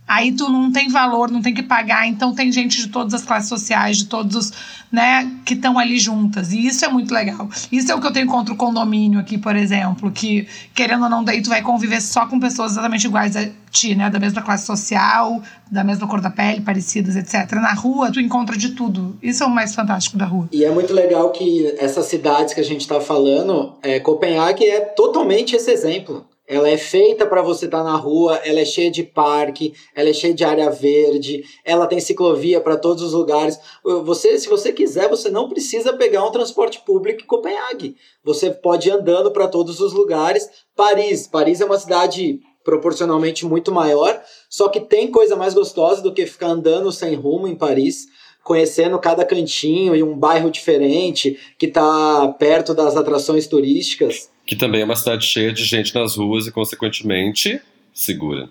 Aí tu não tem valor, não tem que pagar, então tem gente de todas as classes sociais, de todos os, né, que estão ali juntas. E isso é muito legal. Isso é o que eu tenho contra o condomínio aqui, por exemplo, que querendo ou não, daí tu vai conviver só com pessoas exatamente iguais a ti, né, da mesma classe social, da mesma cor da pele, parecidas, etc. Na rua tu encontra de tudo. Isso é o mais fantástico da rua. E é muito legal que essas cidades que a gente está falando, é, Copenhague é totalmente esse exemplo. Ela é feita para você estar tá na rua, ela é cheia de parque, ela é cheia de área verde, ela tem ciclovia para todos os lugares. Você, se você quiser, você não precisa pegar um transporte público em Copenhague. Você pode ir andando para todos os lugares. Paris, Paris é uma cidade proporcionalmente muito maior, só que tem coisa mais gostosa do que ficar andando sem rumo em Paris conhecendo cada cantinho e um bairro diferente que está perto das atrações turísticas que também é uma cidade cheia de gente nas ruas e, consequentemente, segura.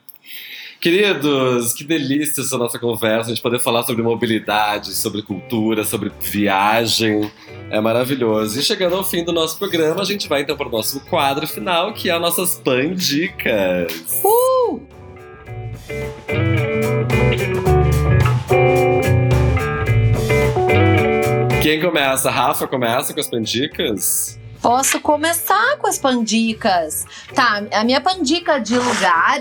Queridos, que delícia essa nossa conversa, a gente poder falar sobre mobilidade, sobre cultura, sobre viagem. É maravilhoso. E chegando ao fim do nosso programa, a gente vai então para o nosso quadro final, que é as nossas pandicas. Uh! Quem começa? Rafa começa com as pandicas? Posso começar com as pandicas. Tá, a minha pandica de lugar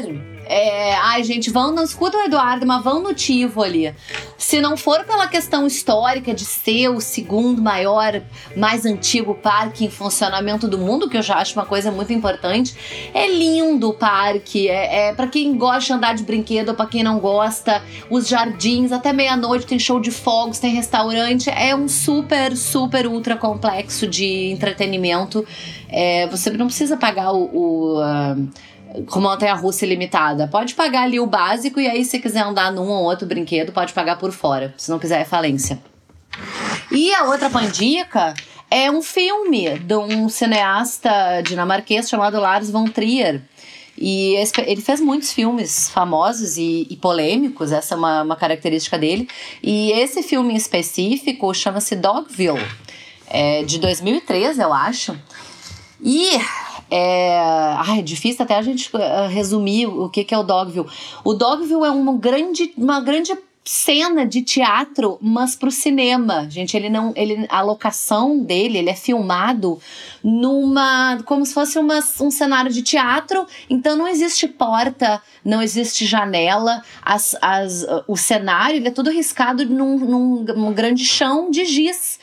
é, ai, gente, vão, não escutam o Eduardo, mas vão no Tivoli. Se não for pela questão histórica de ser o segundo maior, mais antigo parque em funcionamento do mundo, que eu já acho uma coisa muito importante, é lindo o parque. É, é para quem gosta de andar de brinquedo, para quem não gosta, os jardins, até meia-noite tem show de fogos, tem restaurante. É um super, super ultra complexo de entretenimento. É, você não precisa pagar o. o uh, com montanha-russa ilimitada. Pode pagar ali o básico e aí se quiser andar num ou outro brinquedo, pode pagar por fora. Se não quiser, é falência. E a outra pandica é um filme de um cineasta dinamarquês chamado Lars von Trier. E ele fez muitos filmes famosos e, e polêmicos, essa é uma, uma, característica dele. E esse filme em específico chama-se Dogville, é de 2013, eu acho. E é, ai, é difícil até a gente uh, resumir o que, que é o Dogville. O Dogville é uma grande, uma grande cena de teatro, mas para o cinema. Gente, ele não, ele, a locação dele, ele é filmado numa, como se fosse uma, um cenário de teatro. Então não existe porta, não existe janela. As, as, o cenário ele é todo riscado num, num, num grande chão de giz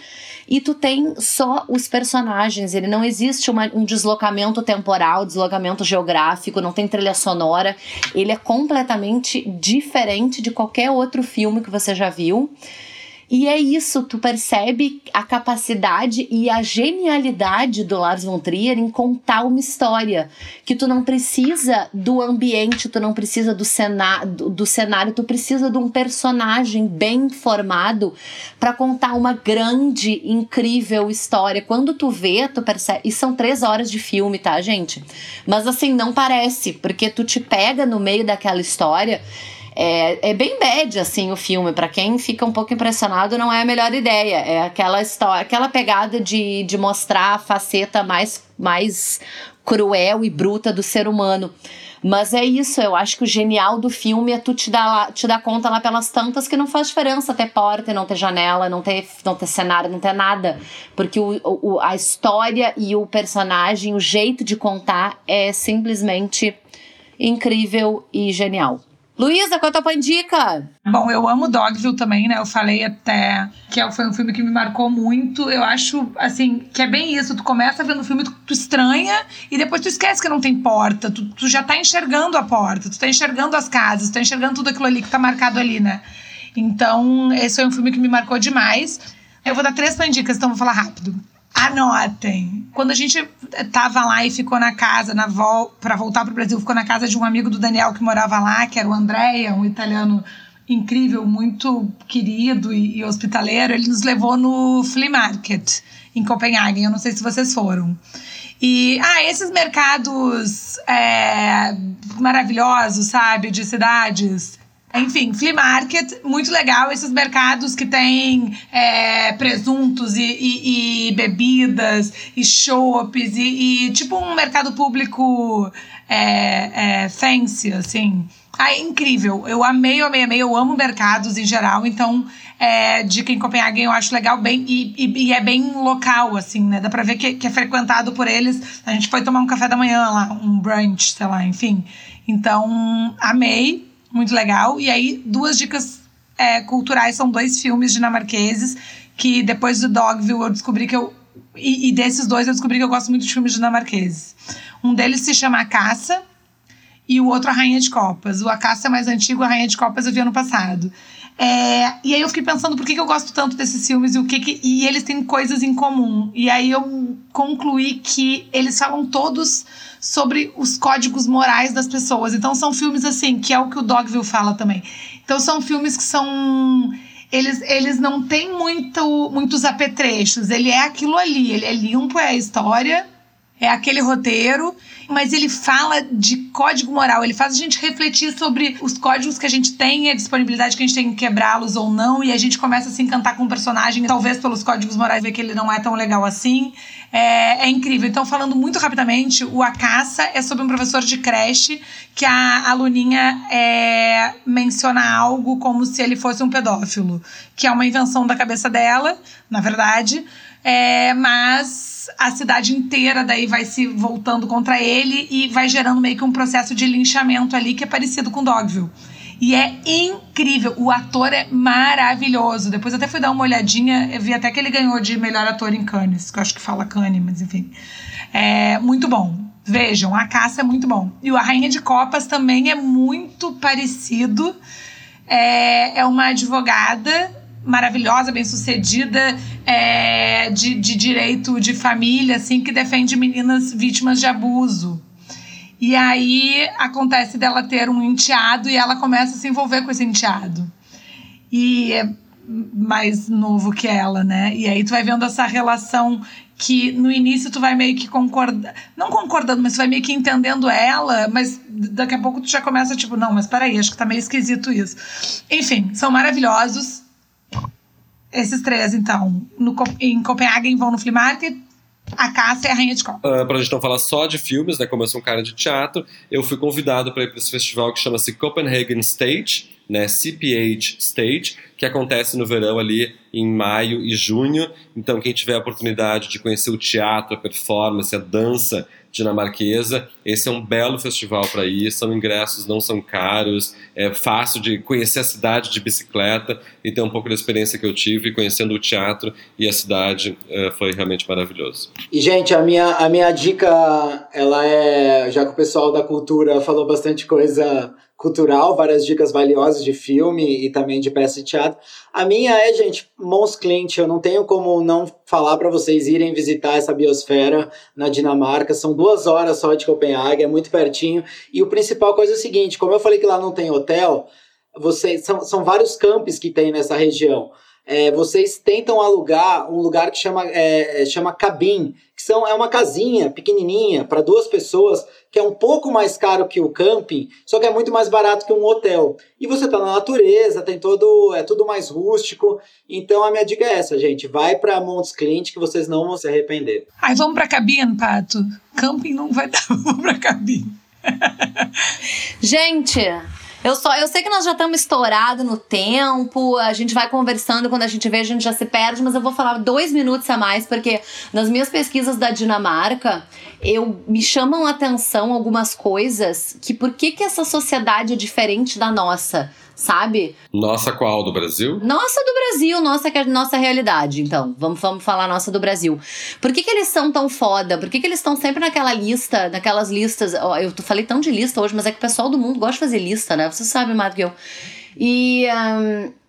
e tu tem só os personagens. Ele não existe uma, um deslocamento temporal, deslocamento geográfico, não tem trilha sonora. Ele é completamente diferente de qualquer outro filme que você já viu. E é isso, tu percebe a capacidade e a genialidade do Lars von Trier em contar uma história. Que tu não precisa do ambiente, tu não precisa do, cenário, do, cenário tu precisa de um personagem bem formado para contar uma grande, incrível história. Quando tu vê, tu percebe. E são três horas de filme, tá, gente? Mas assim, não parece, porque tu te pega no meio daquela história é, é bem bad, assim, o filme. para quem fica um pouco impressionado, não é a melhor ideia. É aquela história, aquela pegada de, de mostrar a faceta mais, mais cruel e bruta do ser humano. Mas é isso, eu acho que o genial do filme é tu te dar, te dar conta lá pelas tantas que não faz diferença ter porta, não ter janela, não ter, não ter cenário, não ter nada. Porque o, o, a história e o personagem, o jeito de contar é simplesmente incrível e genial. Luísa, qual é a tua pandica? Bom, eu amo Dogville também, né? Eu falei até que é, foi um filme que me marcou muito. Eu acho, assim, que é bem isso. Tu começa vendo o filme, tu, tu estranha e depois tu esquece que não tem porta. Tu, tu já tá enxergando a porta, tu tá enxergando as casas, tu tá enxergando tudo aquilo ali que tá marcado ali, né? Então, esse foi um filme que me marcou demais. Eu vou dar três pandicas, então vou falar rápido. Anotem. Quando a gente tava lá e ficou na casa, na vol para voltar pro Brasil, ficou na casa de um amigo do Daniel que morava lá, que era o Andréia, um italiano incrível, muito querido e, e hospitaleiro. Ele nos levou no Flea Market em Copenhague. Eu não sei se vocês foram. E, ah, esses mercados é, maravilhosos, sabe, de cidades enfim, flea market, muito legal. Esses mercados que tem é, presuntos e, e, e, bebidas e chopes e, e, tipo um mercado público é, é, fancy, assim. Ah, é incrível. Eu amei, amei, amei. Eu amo mercados em geral, então é, dica em Copenhague eu acho legal bem e, e, e, é bem local, assim, né? Dá pra ver que, que, é frequentado por eles. A gente foi tomar um café da manhã lá, um brunch, sei lá, enfim. Então, amei, muito legal. E aí, duas dicas é, culturais são dois filmes dinamarqueses que depois do Dogville eu descobri que eu. E, e desses dois eu descobri que eu gosto muito de filmes dinamarqueses. Um deles se chama A Caça e o outro A Rainha de Copas. O A Caça é mais antigo, A Rainha de Copas eu vi ano passado. É, e aí eu fiquei pensando por que, que eu gosto tanto desses filmes e o que, que e eles têm coisas em comum. E aí eu concluí que eles falam todos sobre os códigos morais das pessoas. Então são filmes assim, que é o que o Dogville fala também. Então são filmes que são eles, eles não têm muito, muitos apetrechos. Ele é aquilo ali, ele é limpo, é a história, é aquele roteiro, mas ele fala de código moral, ele faz a gente refletir sobre os códigos que a gente tem, a disponibilidade que a gente tem em quebrá-los ou não, e a gente começa a se encantar com o personagem, talvez pelos códigos morais ver que ele não é tão legal assim. É, é incrível. Então, falando muito rapidamente, o A Caça é sobre um professor de creche que a aluninha é, menciona algo como se ele fosse um pedófilo, que é uma invenção da cabeça dela, na verdade, é, mas a cidade inteira daí vai se voltando contra ele e vai gerando meio que um processo de linchamento ali que é parecido com Dogville. E é incrível. O ator é maravilhoso. Depois até fui dar uma olhadinha, eu vi até que ele ganhou de melhor ator em Cannes, que eu acho que fala Cannes, mas enfim. É muito bom. Vejam, a caça é muito bom. E o A Rainha de Copas também é muito parecido. É, é uma advogada maravilhosa, bem sucedida, é, de, de direito de família, assim, que defende meninas vítimas de abuso. E aí acontece dela ter um enteado e ela começa a se envolver com esse enteado. E é mais novo que ela, né? E aí tu vai vendo essa relação que no início tu vai meio que concordando, não concordando, mas tu vai meio que entendendo ela, mas daqui a pouco tu já começa tipo, não, mas peraí, acho que tá meio esquisito isso. Enfim, são maravilhosos esses três, então. No, em Copenhagen vão no Flea Market, a Cássia é a Rainha de Copa. Uh, pra gente não falar só de filmes, né? Como eu sou um cara de teatro, eu fui convidado para ir para esse festival que chama-se Copenhagen Stage, né? CPH Stage, que acontece no verão ali em maio e junho. Então, quem tiver a oportunidade de conhecer o teatro, a performance, a dança dinamarquesa. Esse é um belo festival para ir, são ingressos, não são caros, é fácil de conhecer a cidade de bicicleta e ter um pouco da experiência que eu tive conhecendo o teatro e a cidade é, foi realmente maravilhoso. E gente, a minha, a minha dica, ela é, já que o pessoal da cultura falou bastante coisa cultural, várias dicas valiosas de filme e também de peça de teatro. A minha é, gente, Mons Clint. Eu não tenho como não falar para vocês irem visitar essa biosfera na Dinamarca. São duas horas só de Copenhague, é muito pertinho. E o principal coisa é o seguinte: como eu falei que lá não tem hotel, vocês são, são vários campos que tem nessa região é, vocês tentam alugar um lugar que chama, é, é chama cabin, que são, é uma casinha pequenininha para duas pessoas, que é um pouco mais caro que o camping, só que é muito mais barato que um hotel. E você está na natureza, tem todo, é tudo mais rústico. Então a minha dica é essa, gente, vai para Montes Clint que vocês não vão se arrepender. Ai, vamos para cabine, Pato. Camping não vai dar, vamos para cabine. gente, eu só, eu sei que nós já estamos estourados no tempo, a gente vai conversando, quando a gente vê, a gente já se perde, mas eu vou falar dois minutos a mais, porque nas minhas pesquisas da Dinamarca, eu me chamam a atenção algumas coisas que por que, que essa sociedade é diferente da nossa? Sabe? Nossa qual? Do Brasil? Nossa do Brasil, nossa que é nossa realidade. Então, vamos, vamos falar nossa do Brasil. Por que, que eles são tão foda? Por que, que eles estão sempre naquela lista, naquelas listas? Eu falei tão de lista hoje, mas é que o pessoal do mundo gosta de fazer lista, né? Você sabe mais do que eu. E. Um,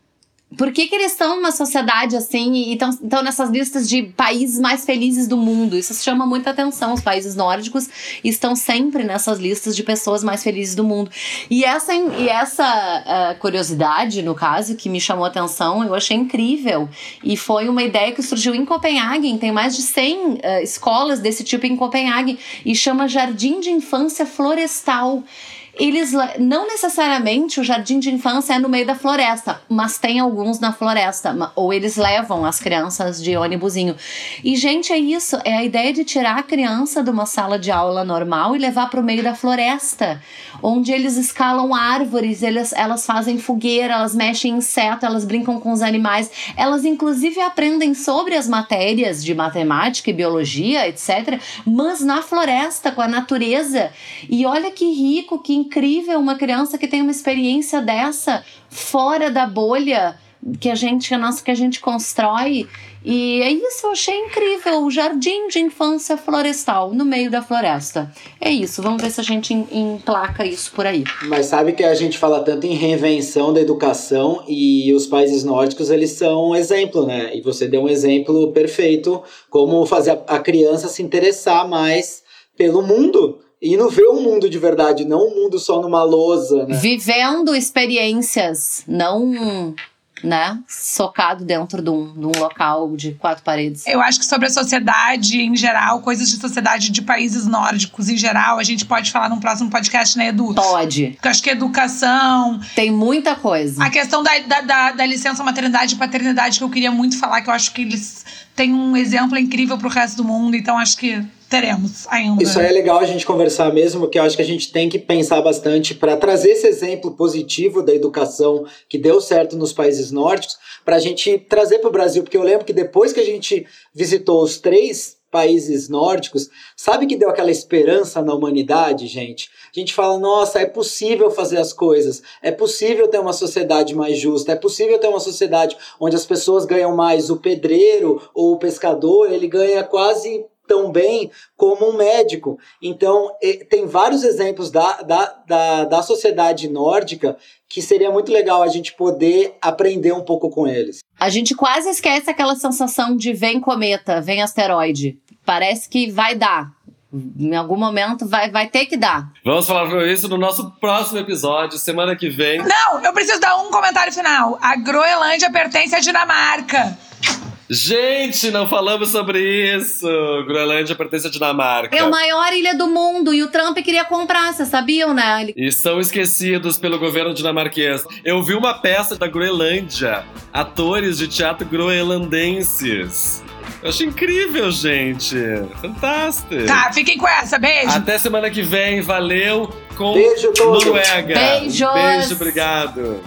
por que, que eles estão numa sociedade assim e estão nessas listas de países mais felizes do mundo? Isso chama muita atenção. Os países nórdicos estão sempre nessas listas de pessoas mais felizes do mundo. E essa, e essa uh, curiosidade, no caso, que me chamou atenção, eu achei incrível. E foi uma ideia que surgiu em Copenhague. Tem mais de 100 uh, escolas desse tipo em Copenhague e chama Jardim de Infância Florestal eles le- não necessariamente o jardim de infância é no meio da floresta, mas tem alguns na floresta, ou eles levam as crianças de ônibusinho. E gente, é isso, é a ideia de tirar a criança de uma sala de aula normal e levar para o meio da floresta, onde eles escalam árvores, eles, elas fazem fogueira, elas mexem em inseto, elas brincam com os animais, elas inclusive aprendem sobre as matérias de matemática e biologia, etc, mas na floresta com a natureza. E olha que rico, que incrível uma criança que tem uma experiência dessa fora da bolha que a gente, a nossa, que a gente constrói. E é isso, eu achei incrível. O jardim de infância florestal no meio da floresta. É isso, vamos ver se a gente em- emplaca isso por aí. Mas sabe que a gente fala tanto em reinvenção da educação e os países nórdicos eles são um exemplo, né? E você deu um exemplo perfeito como fazer a criança se interessar mais pelo mundo e não ver o mundo de verdade, não o mundo só numa lousa, né? Vivendo experiências, não, né, socado dentro de um, de um local de quatro paredes. Eu acho que sobre a sociedade em geral, coisas de sociedade de países nórdicos em geral, a gente pode falar num próximo podcast, né, Edu? Pode. Porque eu acho que educação, Tem muita coisa. a questão da, da, da, da licença maternidade e paternidade, que eu queria muito falar, que eu acho que eles têm um exemplo incrível pro resto do mundo, então acho que teremos ainda. Isso aí é legal a gente conversar mesmo, porque eu acho que a gente tem que pensar bastante para trazer esse exemplo positivo da educação que deu certo nos países nórdicos, para a gente trazer para o Brasil, porque eu lembro que depois que a gente visitou os três países nórdicos, sabe que deu aquela esperança na humanidade, gente? A gente fala, nossa, é possível fazer as coisas, é possível ter uma sociedade mais justa, é possível ter uma sociedade onde as pessoas ganham mais, o pedreiro ou o pescador, ele ganha quase tão bem como um médico. Então, tem vários exemplos da, da, da, da sociedade nórdica que seria muito legal a gente poder aprender um pouco com eles. A gente quase esquece aquela sensação de vem cometa, vem asteroide. Parece que vai dar. Em algum momento vai, vai ter que dar. Vamos falar sobre isso no nosso próximo episódio, semana que vem. Não, eu preciso dar um comentário final. A Groenlândia pertence à Dinamarca. Gente, não falamos sobre isso. Groenlândia pertence à Dinamarca. É a maior ilha do mundo e o Trump queria comprar, vocês sabiam, né? Ele- E são esquecidos pelo governo dinamarquês. Eu vi uma peça da Groenlândia, atores de teatro groenlandenses. Eu achei incrível, gente. Fantástico. Tá, fiquem com essa. Beijo. Até semana que vem. Valeu com Beijo. Noruega. Beijos. Beijo, obrigado.